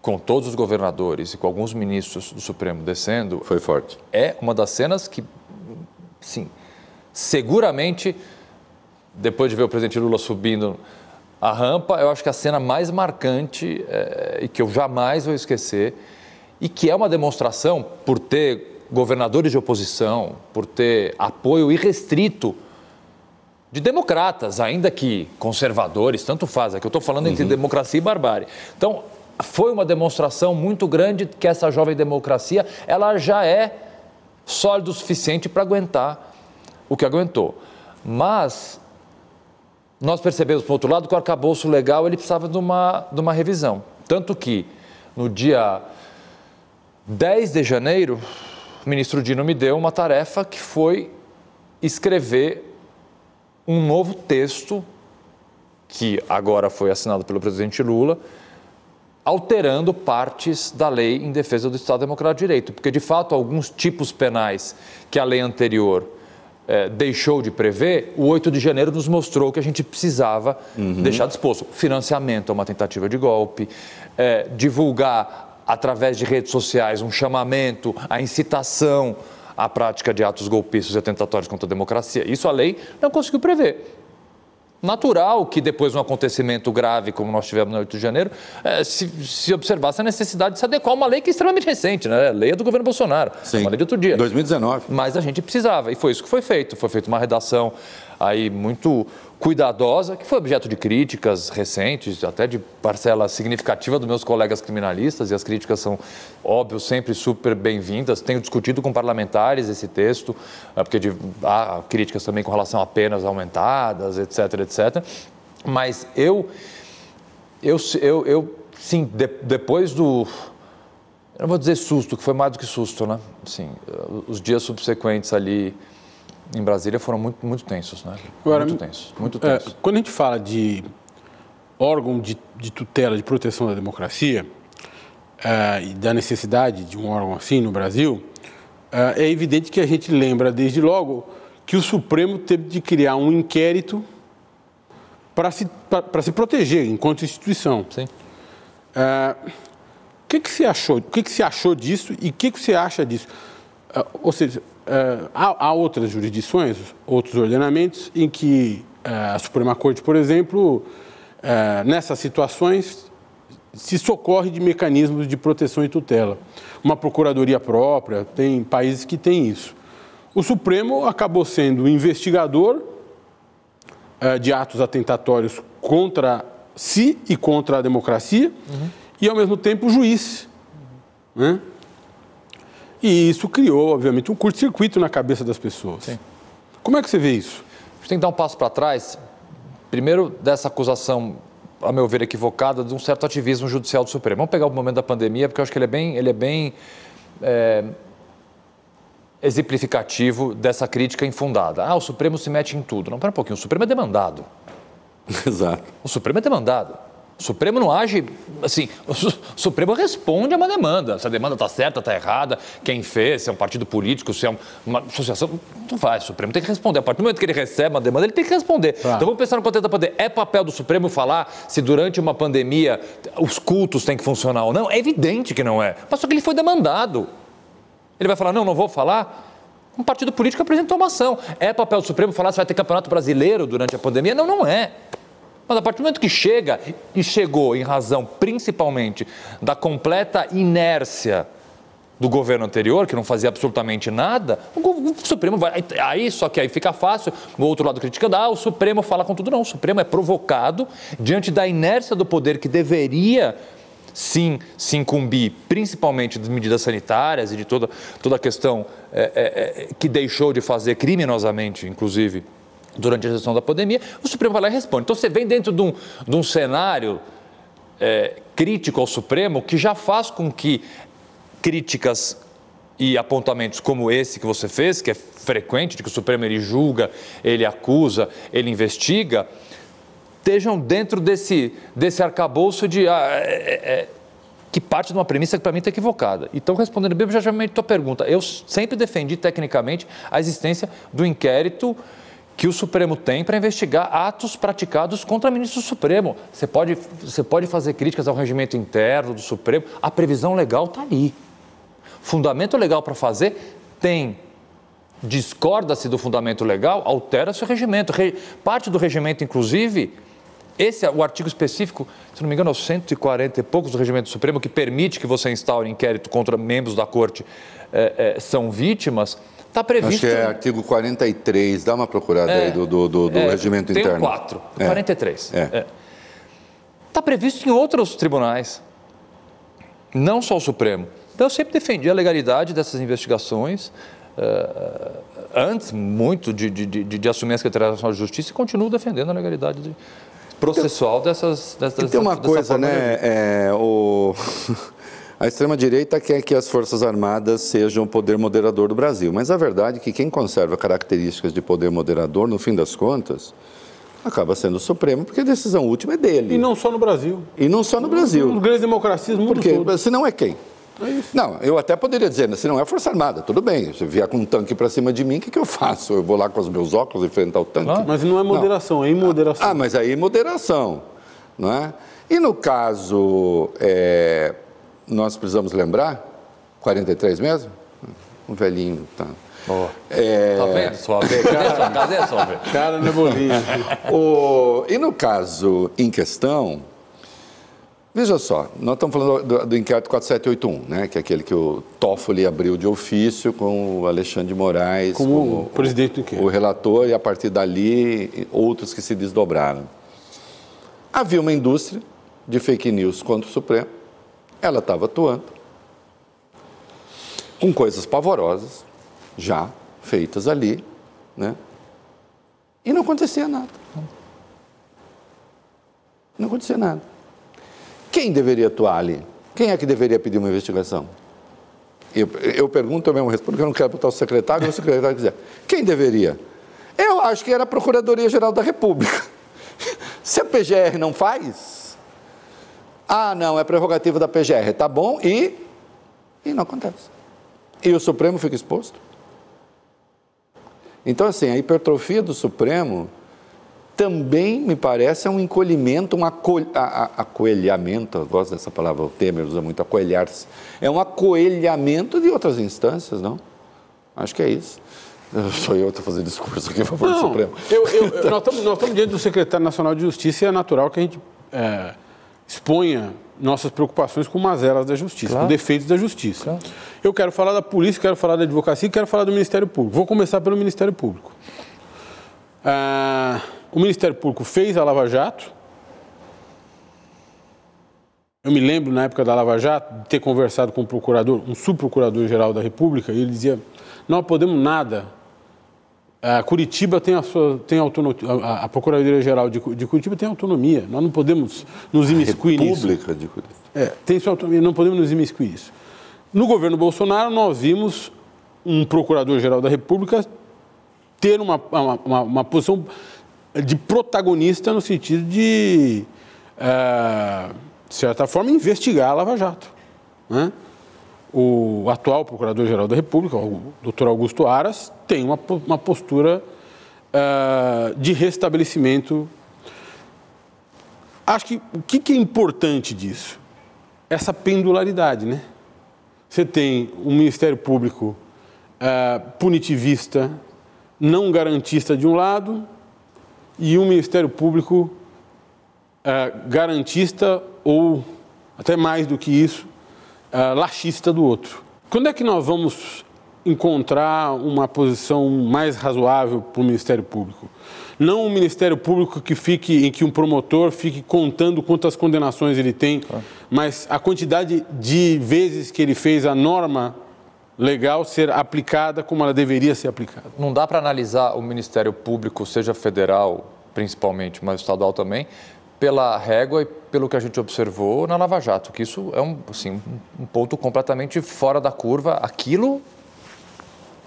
com todos os governadores e com alguns ministros do Supremo descendo. Foi forte. É uma das cenas que, sim, seguramente, depois de ver o presidente Lula subindo a rampa, eu acho que a cena mais marcante é, e que eu jamais vou esquecer, e que é uma demonstração, por ter governadores de oposição, por ter apoio irrestrito de democratas, ainda que conservadores, tanto faz, é que eu estou falando entre uhum. democracia e barbárie. Então, foi uma demonstração muito grande que essa jovem democracia ela já é sólida o suficiente para aguentar o que aguentou. Mas nós percebemos, por outro lado, que o arcabouço legal ele precisava de uma, de uma revisão. Tanto que no dia 10 de janeiro, o ministro Dino me deu uma tarefa que foi escrever um novo texto, que agora foi assinado pelo presidente Lula, alterando partes da lei em defesa do Estado Democrático de Direito, porque de fato alguns tipos penais que a lei anterior eh, deixou de prever, o 8 de janeiro nos mostrou que a gente precisava uhum. deixar disposto. Financiamento é uma tentativa de golpe, eh, divulgar através de redes sociais um chamamento, a incitação à prática de atos golpistas e atentatórios contra a democracia. Isso a lei não conseguiu prever natural que depois de um acontecimento grave como nós tivemos no 8 de janeiro, eh, se, se, observasse a necessidade de se adequar a uma lei que é extremamente recente, né? A lei é do governo Bolsonaro, Sim. uma lei de outro dia. 2019. Mas a gente precisava, e foi isso que foi feito. Foi feita uma redação aí muito cuidadosa, que foi objeto de críticas recentes, até de parcela significativa dos meus colegas criminalistas, e as críticas são, óbvio, sempre super bem-vindas. Tenho discutido com parlamentares esse texto, eh, porque de, há críticas também com relação a penas aumentadas, etc, etc. Mas eu, eu, eu, eu sim, de, depois do eu não vou dizer susto, que foi mais do que susto, né? Sim, os dias subsequentes ali em Brasília foram muito, muito tensos, né? Agora, muito tensos, muito é, tensos. É, quando a gente fala de órgão de, de tutela, de proteção da democracia, é, e da necessidade de um órgão assim no Brasil, é, é evidente que a gente lembra desde logo que o Supremo teve de criar um inquérito para se, se proteger enquanto instituição. Sim. É, o que, que você achou? O que, que você achou disso e o que, que você acha disso? É, ou seja, Uh, há, há, outras jurisdições, outros ordenamentos, em que uh, a Suprema Corte, por exemplo, uh, nessas situações, se socorre de mecanismos de proteção e tutela. Uma procuradoria própria, tem países que têm isso. O Supremo acabou sendo investigador de atos atentatórios contra si e contra a democracia, uhum. e, ao mesmo tempo, juiz. Né? E isso criou, obviamente, um curto-circuito na cabeça das pessoas. Sim. Como é que você vê isso? A gente tem que dar um passo para trás. Primeiro, dessa acusação, a meu ver, equivocada, de um certo ativismo judicial do Supremo. Vamos pegar o momento da pandemia, porque eu acho que ele é bem, ele é bem é, exemplificativo dessa crítica infundada. Ah, o Supremo se mete em tudo. Não, pera um pouquinho, o Supremo é demandado. Exato. O Supremo é demandado. O Supremo não age assim. O Supremo responde a uma demanda. Se a demanda está certa, está errada, quem fez, se é um partido político, se é uma associação. Não faz. O Supremo tem que responder. A partir do momento que ele recebe uma demanda, ele tem que responder. Tá. Então vamos pensar no contexto da pandemia. É papel do Supremo falar se durante uma pandemia os cultos têm que funcionar ou não? É evidente que não é. Mas só que ele foi demandado. Ele vai falar: não, não vou falar. Um partido político apresentou uma ação. É papel do Supremo falar se vai ter campeonato brasileiro durante a pandemia? Não, não é. Mas a partir do momento que chega, e chegou em razão principalmente da completa inércia do governo anterior, que não fazia absolutamente nada, o, Supremo vai. Aí, só que aí fica fácil, o outro lado criticando, ah, o Supremo fala com tudo. Não, o Supremo é provocado diante da inércia do poder que deveria sim se incumbir, principalmente das medidas sanitárias e de toda, toda a questão é, é, que deixou de fazer criminosamente, inclusive, durante a gestão da pandemia, o Supremo vai lá e responde. Então você vem dentro de um, de um cenário é, crítico ao Supremo que já faz com que críticas e apontamentos como esse que você fez, que é frequente, de que o Supremo ele julga, ele acusa, ele investiga, estejam dentro desse, desse arcabouço de. Ah, é, é, é que parte de uma premissa que para mim está equivocada. Então, respondendo bem objetivamente a tua pergunta, eu sempre defendi tecnicamente a existência do inquérito que o Supremo tem para investigar atos praticados contra ministro do Supremo. Você pode, você pode fazer críticas ao regimento interno do Supremo, a previsão legal está ali. Fundamento legal para fazer tem discorda-se do fundamento legal, altera-se o regimento. Parte do regimento, inclusive, esse é o artigo específico, se não me engano, é o 140 e poucos do Regimento Supremo, que permite que você instaure inquérito contra membros da corte é, é, são vítimas. Está previsto. Acho que é artigo 43, dá uma procurada é, aí do, do, do, do é, regimento tem interno. Tem 4, 43. Está é. é. previsto em outros tribunais, não só o Supremo. Então eu sempre defendi a legalidade dessas investigações. Uh, antes, muito, de, de, de, de assumir a Secretaria Nacional de Justiça e continuo defendendo a legalidade de, processual dessas, dessas e tem uma coisa, né? É, o... A extrema-direita quer que as Forças Armadas sejam o poder moderador do Brasil, mas a verdade é que quem conserva características de poder moderador, no fim das contas, acaba sendo o Supremo, porque a decisão última é dele. E não só no Brasil. E não só no Brasil. Nos grandes democracias do mundo porque, todo. Se não é quem? É não, eu até poderia dizer, se não é Força Armada, tudo bem. Se vier com um tanque para cima de mim, o que, que eu faço? Eu vou lá com os meus óculos enfrentar o tanque? Ah, mas não é moderação, não. é imoderação. Ah, mas aí é moderação. Não é? E no caso, é, nós precisamos lembrar, 43 mesmo? Um velhinho, tá. Oh. É... Tá vendo? Cara, cadê a sua Cara na bolinha. o... E no caso em questão, Veja só, nós estamos falando do, do, inquérito 4781, né, que é aquele que o Toffoli abriu de ofício com o Alexandre de Moraes como, como presidente do inquérito. O relator e a partir dali outros que se desdobraram. Havia uma indústria de fake news contra o Supremo, ela estava atuando com coisas pavorosas já feitas ali, né? E não acontecia nada. Não acontecia nada. Quem deveria atuar ali? Quem é que deveria pedir uma investigação? Eu, eu pergunto, eu mesmo respondo, porque eu não quero botar o secretário, o secretário quiser. Quem deveria? Eu acho que era a Procuradoria-Geral da República. Se a PGR não faz, ah, não, é prerrogativa da PGR, tá bom, e, e não acontece. E o Supremo fica exposto. Então, assim, a hipertrofia do Supremo também me parece é um encolhimento, um acol, a, acoelhamento, eu gosto dessa palavra, o Temer usa muito, acoelhar-se. É um acoelhamento de outras instâncias, não? Acho que é isso. Sou eu que estou fazendo discurso aqui a favor não, do Supremo. Eu, eu, nós, estamos, nós estamos diante do secretário nacional de Justiça e é natural que a gente é, exponha nossas preocupações com mazelas da justiça, claro. com defeitos da justiça. Claro. Eu quero falar da polícia, quero falar da advocacia quero falar do Ministério Público. Vou começar pelo Ministério Público. Ah, o Ministério Público fez a Lava Jato. Eu me lembro, na época da Lava Jato, de ter conversado com um procurador, um subprocurador-geral da República, e ele dizia: não podemos nada. A Curitiba tem a sua tem autonomia, a, a Procuradoria-Geral de, de, Curitiba tem autonomia. Nós não podemos nos imiscuir nisso. República de Curitiba. É, tem sua autonomia, não podemos nos imiscuir nisso. No governo Bolsonaro, nós vimos um procurador-geral da República ter uma, uma, uma, posição de protagonista no sentido de, é, de certa forma, investigar a Lava Jato. Né? O atual Procurador-Geral da República, o doutor Augusto Aras, tem uma, uma postura é, de restabelecimento. Acho que o que, que é importante disso? Essa pendularidade, né? Você tem um Ministério Público é, punitivista, não garantista de um lado, e um Ministério Público uh, garantista ou, até mais do que isso, uh, laxista do outro. Quando é que nós vamos encontrar uma posição mais razoável para o Ministério Público? Não um Ministério Público que fique, em que um promotor fique contando quantas condenações ele tem, mas a quantidade de vezes que ele fez a norma legal ser aplicada como ela deveria ser aplicada. Não dá para analisar o Ministério Público, seja federal principalmente, mas estadual também, pela régua e pelo que a gente observou na Lava Jato, que isso é um, assim, um ponto completamente fora da curva. Aquilo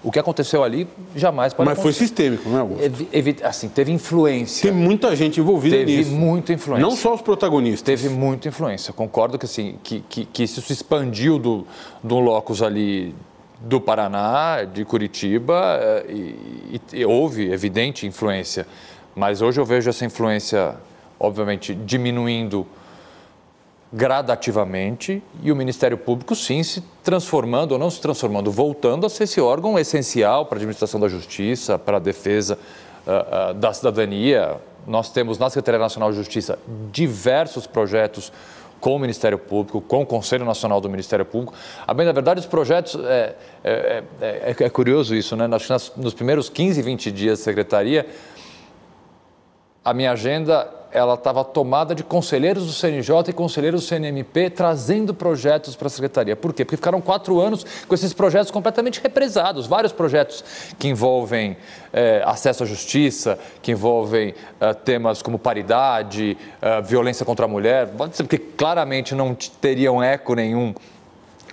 o que aconteceu ali jamais pode Mas acontecer. foi sistêmico, não é, Augusto? Evi, assim, teve influência. Tem muita gente envolvida teve nisso. Teve muita influência. Não só os protagonistas. Teve muita influência. Concordo que, assim, que, que, que isso se expandiu do, do locus ali do Paraná, de Curitiba, eh, e, e, e houve evidente influência. Mas hoje eu vejo essa influência, obviamente, diminuindo gradativamente e o Ministério Público, sim, se transformando ou não se transformando, voltando a ser esse órgão essencial para a administração da justiça, para a defesa uh, uh, da cidadania. Nós temos na Secretaria Nacional de Justiça diversos projetos com o Ministério Público, com o Conselho Nacional do Ministério Público. A bem da verdade, os projetos, é, é, é, é curioso isso, né? Nos primeiros 15, 20 dias de secretaria, a minha agenda ela estava tomada de conselheiros do CNJ e conselheiros do CNMP trazendo projetos para a secretaria. Por quê? Porque ficaram quatro anos com esses projetos completamente represados. Vários projetos que envolvem é, acesso à justiça, que envolvem é, temas como paridade, é, violência contra a mulher, porque claramente não teriam eco nenhum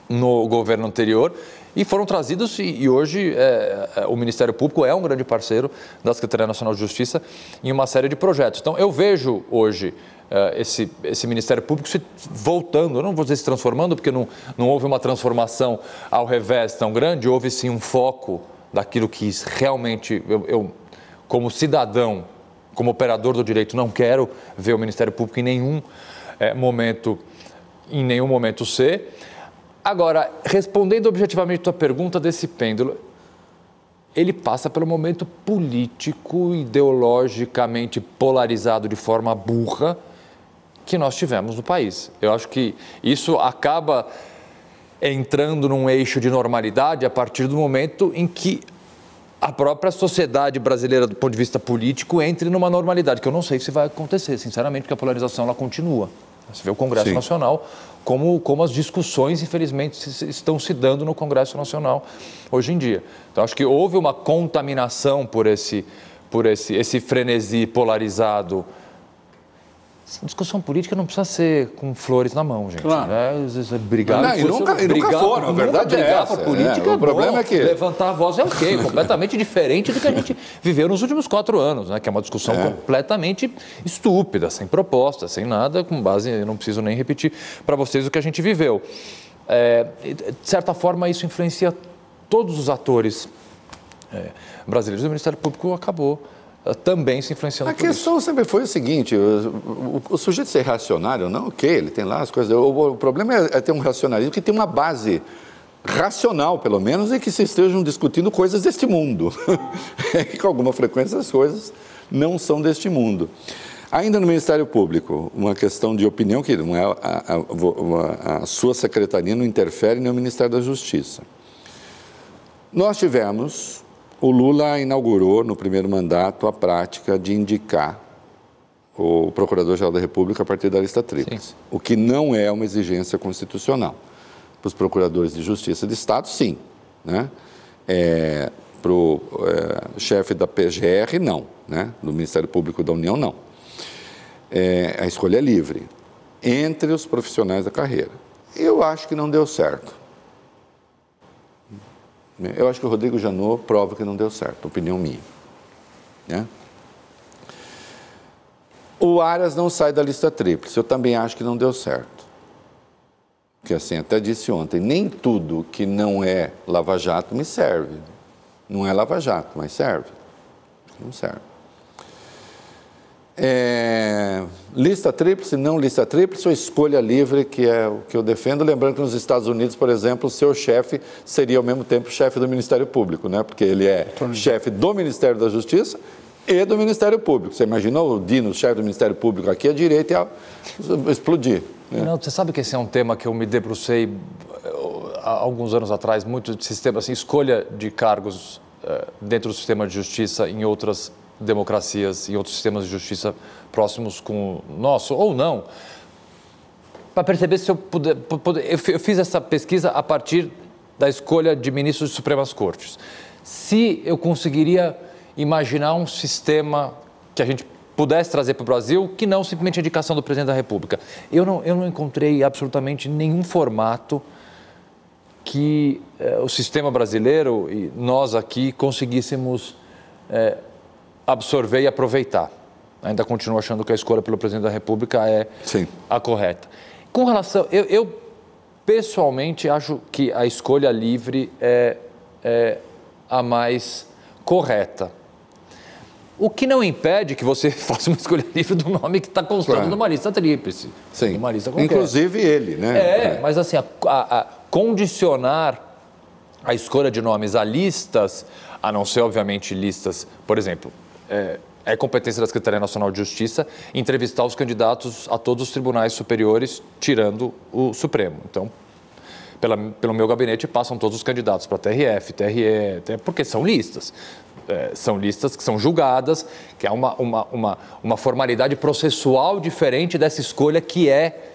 no governo anterior e foram trazidos e, e hoje é, é, o Ministério Público é um grande parceiro da Secretaria Nacional de Justiça em uma série de projetos. Então eu vejo hoje é, esse, esse Ministério Público se voltando, eu não vou dizer se transformando, porque não, não houve uma transformação ao revés tão grande, houve sim um foco daquilo que realmente eu, eu como cidadão, como operador do direito, não quero ver o Ministério Público em nenhum é, momento, em nenhum momento ser. Agora, respondendo objetivamente a tua pergunta desse pêndulo, ele passa pelo momento político, ideologicamente polarizado de forma burra que nós tivemos no país. Eu acho que isso acaba entrando num eixo de normalidade a partir do momento em que a própria sociedade brasileira, do ponto de vista político, entre numa normalidade, que eu não sei se vai acontecer, sinceramente, porque a polarização ela continua. Você vê o Congresso Sim. Nacional, como, como as discussões, infelizmente, estão se dando no Congresso Nacional hoje em dia. Então, acho que houve uma contaminação por esse, por esse, esse frenesi polarizado discussão política não precisa ser com flores na mão, gente. Claro. É, brigar não, e nunca, e brigar, nunca foram, a verdade brigar é essa. Por política é, é o problema bom. é que... Levantar a voz é o quê? completamente diferente do que a gente viveu nos últimos quatro anos, né? que é uma discussão é. completamente estúpida, sem proposta, sem nada, com base, eu não preciso nem repetir para vocês o que a gente viveu. É, de certa forma, isso influencia todos os atores é, brasileiros. O Ministério Público acabou também se influenciando A questão isso. sempre foi o seguinte, o, o, o, sujeito ser racionário, não, ok, ele tem lá as coisas, o, o problema é, é, ter um racionalismo que tem uma base racional, pelo menos, e que se estejam discutindo coisas deste mundo. com alguma frequência as coisas não são deste mundo. Ainda no Ministério Público, uma questão de opinião que não é a, a, a sua secretaria não interfere no Ministério da Justiça. Nós tivemos o Lula inaugurou no primeiro mandato a prática de indicar o Procurador-Geral da República a partir da lista tríplice, o que não é uma exigência constitucional. Para os procuradores de justiça de Estado, sim. Né? É, para o é, chefe da PGR, não. Né? Do Ministério Público da União, não. É, a escolha é livre entre os profissionais da carreira. Eu acho que não deu certo. Né? Eu acho que o Rodrigo Janot prova que não deu certo, opinião minha. Né? O Arias não sai da lista tríplice, eu também acho que não deu certo. Porque assim, até disse ontem, nem tudo que não é lava-jato me serve. Não é lava-jato, mas serve. Não serve. É, lista tríplice, não lista tríplice ou escolha livre, que é o que eu defendo. Lembrando que nos Estados Unidos, por exemplo, o seu chefe seria ao mesmo tempo chefe do Ministério Público, né? porque ele é chefe do Ministério da Justiça e do Ministério Público. Você imaginou o Dino, chefe do Ministério Público aqui, a direita ia explodir. Né? Não, você sabe que esse é um tema que eu me debrucei eh, há alguns anos atrás, muito de sistema, assim, escolha de cargos uh, dentro do sistema de justiça em outras democracias, em outros sistemas de justiça próximos com o nosso, ou não, para perceber se eu puder. Eu fiz essa pesquisa a partir da escolha de ministros de Supremas Cortes. Se eu conseguiria imaginar um sistema que a gente pudesse trazer para o Brasil, que não simplesmente a indicação do presidente da República. Eu não, eu não encontrei absolutamente nenhum formato que eh, o sistema brasileiro e nós aqui conseguíssemos eh, absorver e aproveitar. Ainda continuo achando que a escolha pelo presidente da República é Sim. a correta. Com relação. Eu, eu, pessoalmente acho que a escolha livre é, é a mais correta. O que não impede que você faça uma escolha livre do nome que está constando claro. numa lista tríplice. Sim. Numa lista Inclusive ele, né? É, é. mas assim, a, a, a condicionar a escolha de nomes a listas, a não ser, obviamente, listas, por exemplo, é, é competência da Secretaria Nacional de Justiça entrevistar os candidatos a todos os tribunais superiores, tirando o Supremo. Então, pela, pelo meu gabinete passam todos os candidatos para TRF, TRE, porque são listas. É, são listas que são julgadas, que é uma, uma, uma, uma formalidade processual diferente dessa escolha que é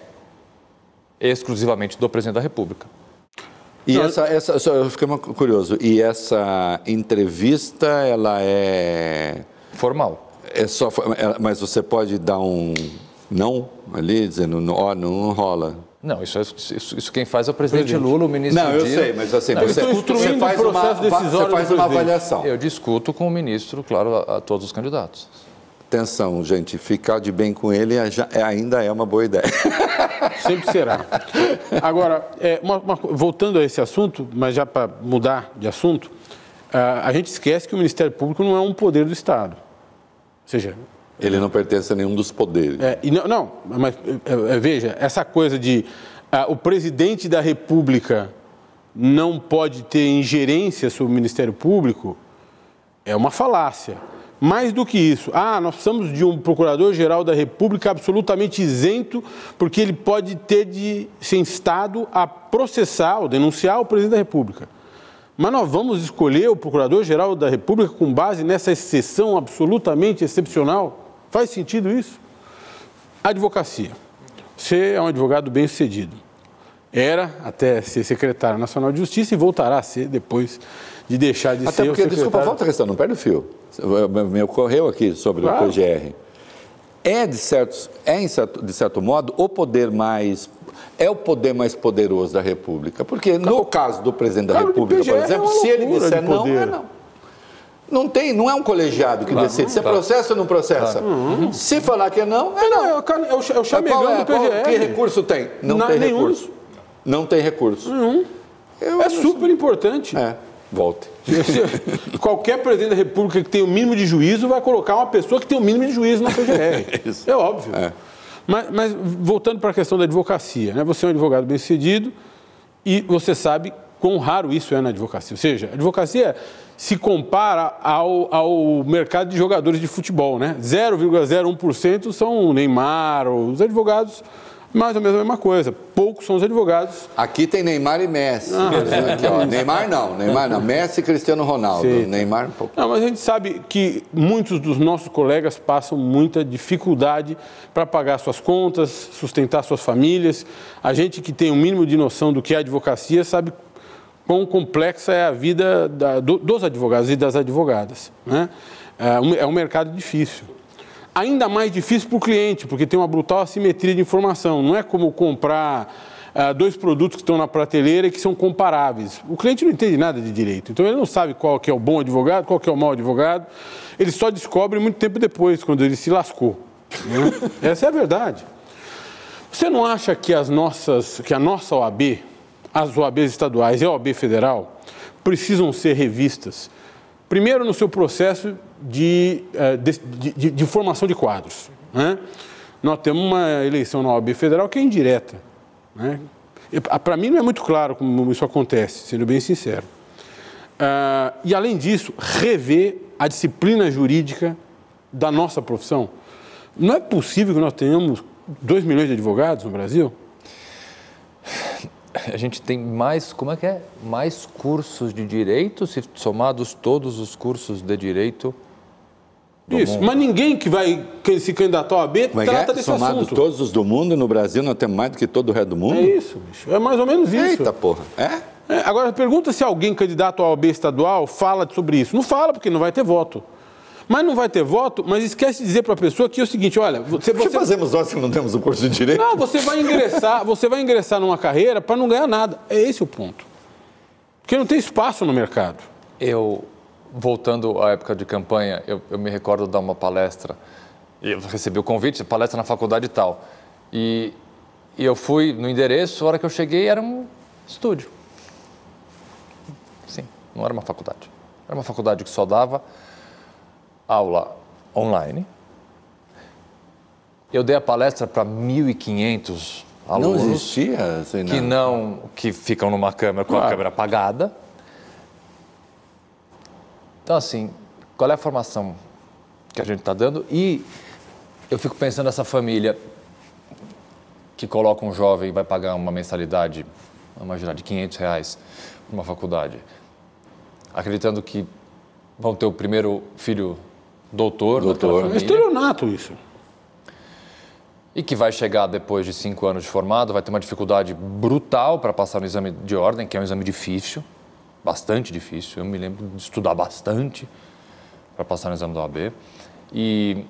exclusivamente do presidente da República. E essa, essa, eu fiquei curioso, e essa entrevista, ela é formal. É só, é, mas você pode dar um não ali, dizendo, ó, oh, não rola. Não, isso, é, isso, isso, quem faz é o presidente Lula, o ministro Não, eu Dino. sei, mas assim, não, você, você, faz uma, você faz uma avaliação. Eu discuto com o ministro, claro, a, a, todos os candidatos. Atenção, gente, ficar de bem com ele é, já, é, ainda é uma boa ideia. Sempre será. Agora, é, uma, uma, voltando a esse assunto, mas já para mudar de assunto, a gente esquece que o Ministério Público não é um poder do Estado. Seja, ele não pertence a nenhum dos poderes. É, não, não, mas é, é, veja, essa coisa de o presidente da República não pode ter ingerência sobre o Ministério Público é uma falácia. Mais do que isso, ah, nós precisamos de um procurador-geral da República absolutamente isento, porque ele pode ter de ser instado a processar ou denunciar o presidente da República. Mas nós vamos escolher o Procurador-Geral da República com base nessa exceção absolutamente excepcional? Faz sentido isso? Advocacia. Você é um advogado bem-sucedido. Era até ser secretário nacional de Justiça e voltará a ser depois de deixar de até ser porque, desculpa, volta a questão, não perde o fio. Me ocorreu aqui sobre claro. o PGR. É, de certo, é, de certo modo, o poder mais é o poder mais poderoso da República. Porque no caso do presidente da República, por exemplo, é se ele disser não, é não. Não tem, não é um colegiado que claro, decide. Se é processa ou não processa. Uhum. Se falar que é não, é não. É, o, é o chamegão é, do PGR. que recurso tem? Não, não tem nenhum. recurso. Não tem recurso. Uhum. é super importante. É. Volte. Qualquer presidente da República que tenha o mínimo de juízo vai colocar uma pessoa que tem o mínimo de juízo na PGR. é óbvio. É. Mas, mas voltando para a questão da advocacia, né? você é um advogado bem-sucedido e você sabe quão raro isso é na advocacia. Ou seja, a advocacia se compara ao, ao mercado de jogadores de futebol, né? 0,01% são Neymar, os advogados mais ou menos a mesma coisa. Poucos são os advogados. Aqui tem Neymar e Messi. Ah, aqui, ó. Neymar não, Neymar não. Messi e Cristiano Ronaldo. Sim. Neymar um pouco. Não, mas a gente sabe que muitos dos nossos colegas passam muita dificuldade para pagar suas contas, sustentar suas famílias. A gente que tem o um mínimo de noção do que é advocacia sabe quão complexa é a vida da, do, dos advogados e das advogadas. Né? É, um, é um mercado difícil ainda mais difícil para o cliente, porque tem uma brutal assimetria de informação. Não é como comprar uh, dois produtos que estão na prateleira e que são comparáveis. O cliente não entende nada de direito, então ele não sabe qual que é o bom advogado, qual que é o mau advogado. Ele só descobre muito tempo depois, quando ele se lascou. Né? Essa é a verdade. Você não acha que as nossas, que a nossa OAB, as OABs estaduais e a OAB federal precisam ser revistas? Primeiro, no seu processo de, eh, de, de, de formação de quadros. Né? Nós temos uma eleição na OAB federal que é indireta. Né? Para mim não é muito claro como isso acontece, sendo bem sincero. Uh, e além disso, rever a disciplina jurídica da nossa profissão? Não é possível que nós tenhamos 2 milhões de advogados no Brasil? A gente tem mais, como é que é? Mais cursos de direito, se somados todos os cursos de direito do Isso, mundo. mas ninguém que vai que se candidatar ao AB Como é que trata é? desse Somados assunto. todos os do mundo, no Brasil nós temos mais do que todo o resto do mundo? É isso, bicho. É mais ou menos isso. Eita porra. É? É, agora, pergunta se alguém candidato ao AB estadual fala sobre isso. Não fala, porque não vai ter voto. Mas não vai ter voto, mas esquece de dizer para a pessoa que é o seguinte, olha, você, O que você fazemos nós que não temos o curso de direito? não, você vai ingressar, você vai ingressar numa carreira para não ganhar nada. É esse o ponto. Porque não tem espaço no mercado. Eu, voltando à época de campanha, eu, eu me recordo de dar uma palestra. Eu recebi o convite, palestra na faculdade e tal. E, e eu fui no endereço, a hora que eu cheguei era um estúdio. Sim, não era uma faculdade. Era uma faculdade que só dava aula online. Eu dei a palestra para 1.500 Não alunos existia assim, que não que ficam numa câmera com a Claro. câmera apagada. Então assim, qual é a formação que a gente está dando? E eu fico pensando nessa família que coloca um jovem e vai pagar uma mensalidade, vamos imaginar, de 500 reais para uma faculdade, acreditando que vão ter o primeiro filho doutor, Doutor. É estelionato isso. E que vai chegar depois de cinco anos de formado, vai ter uma dificuldade brutal para passar no exame de ordem, que é um exame difícil, bastante difícil. Eu me lembro de estudar bastante para passar no exame da OAB. E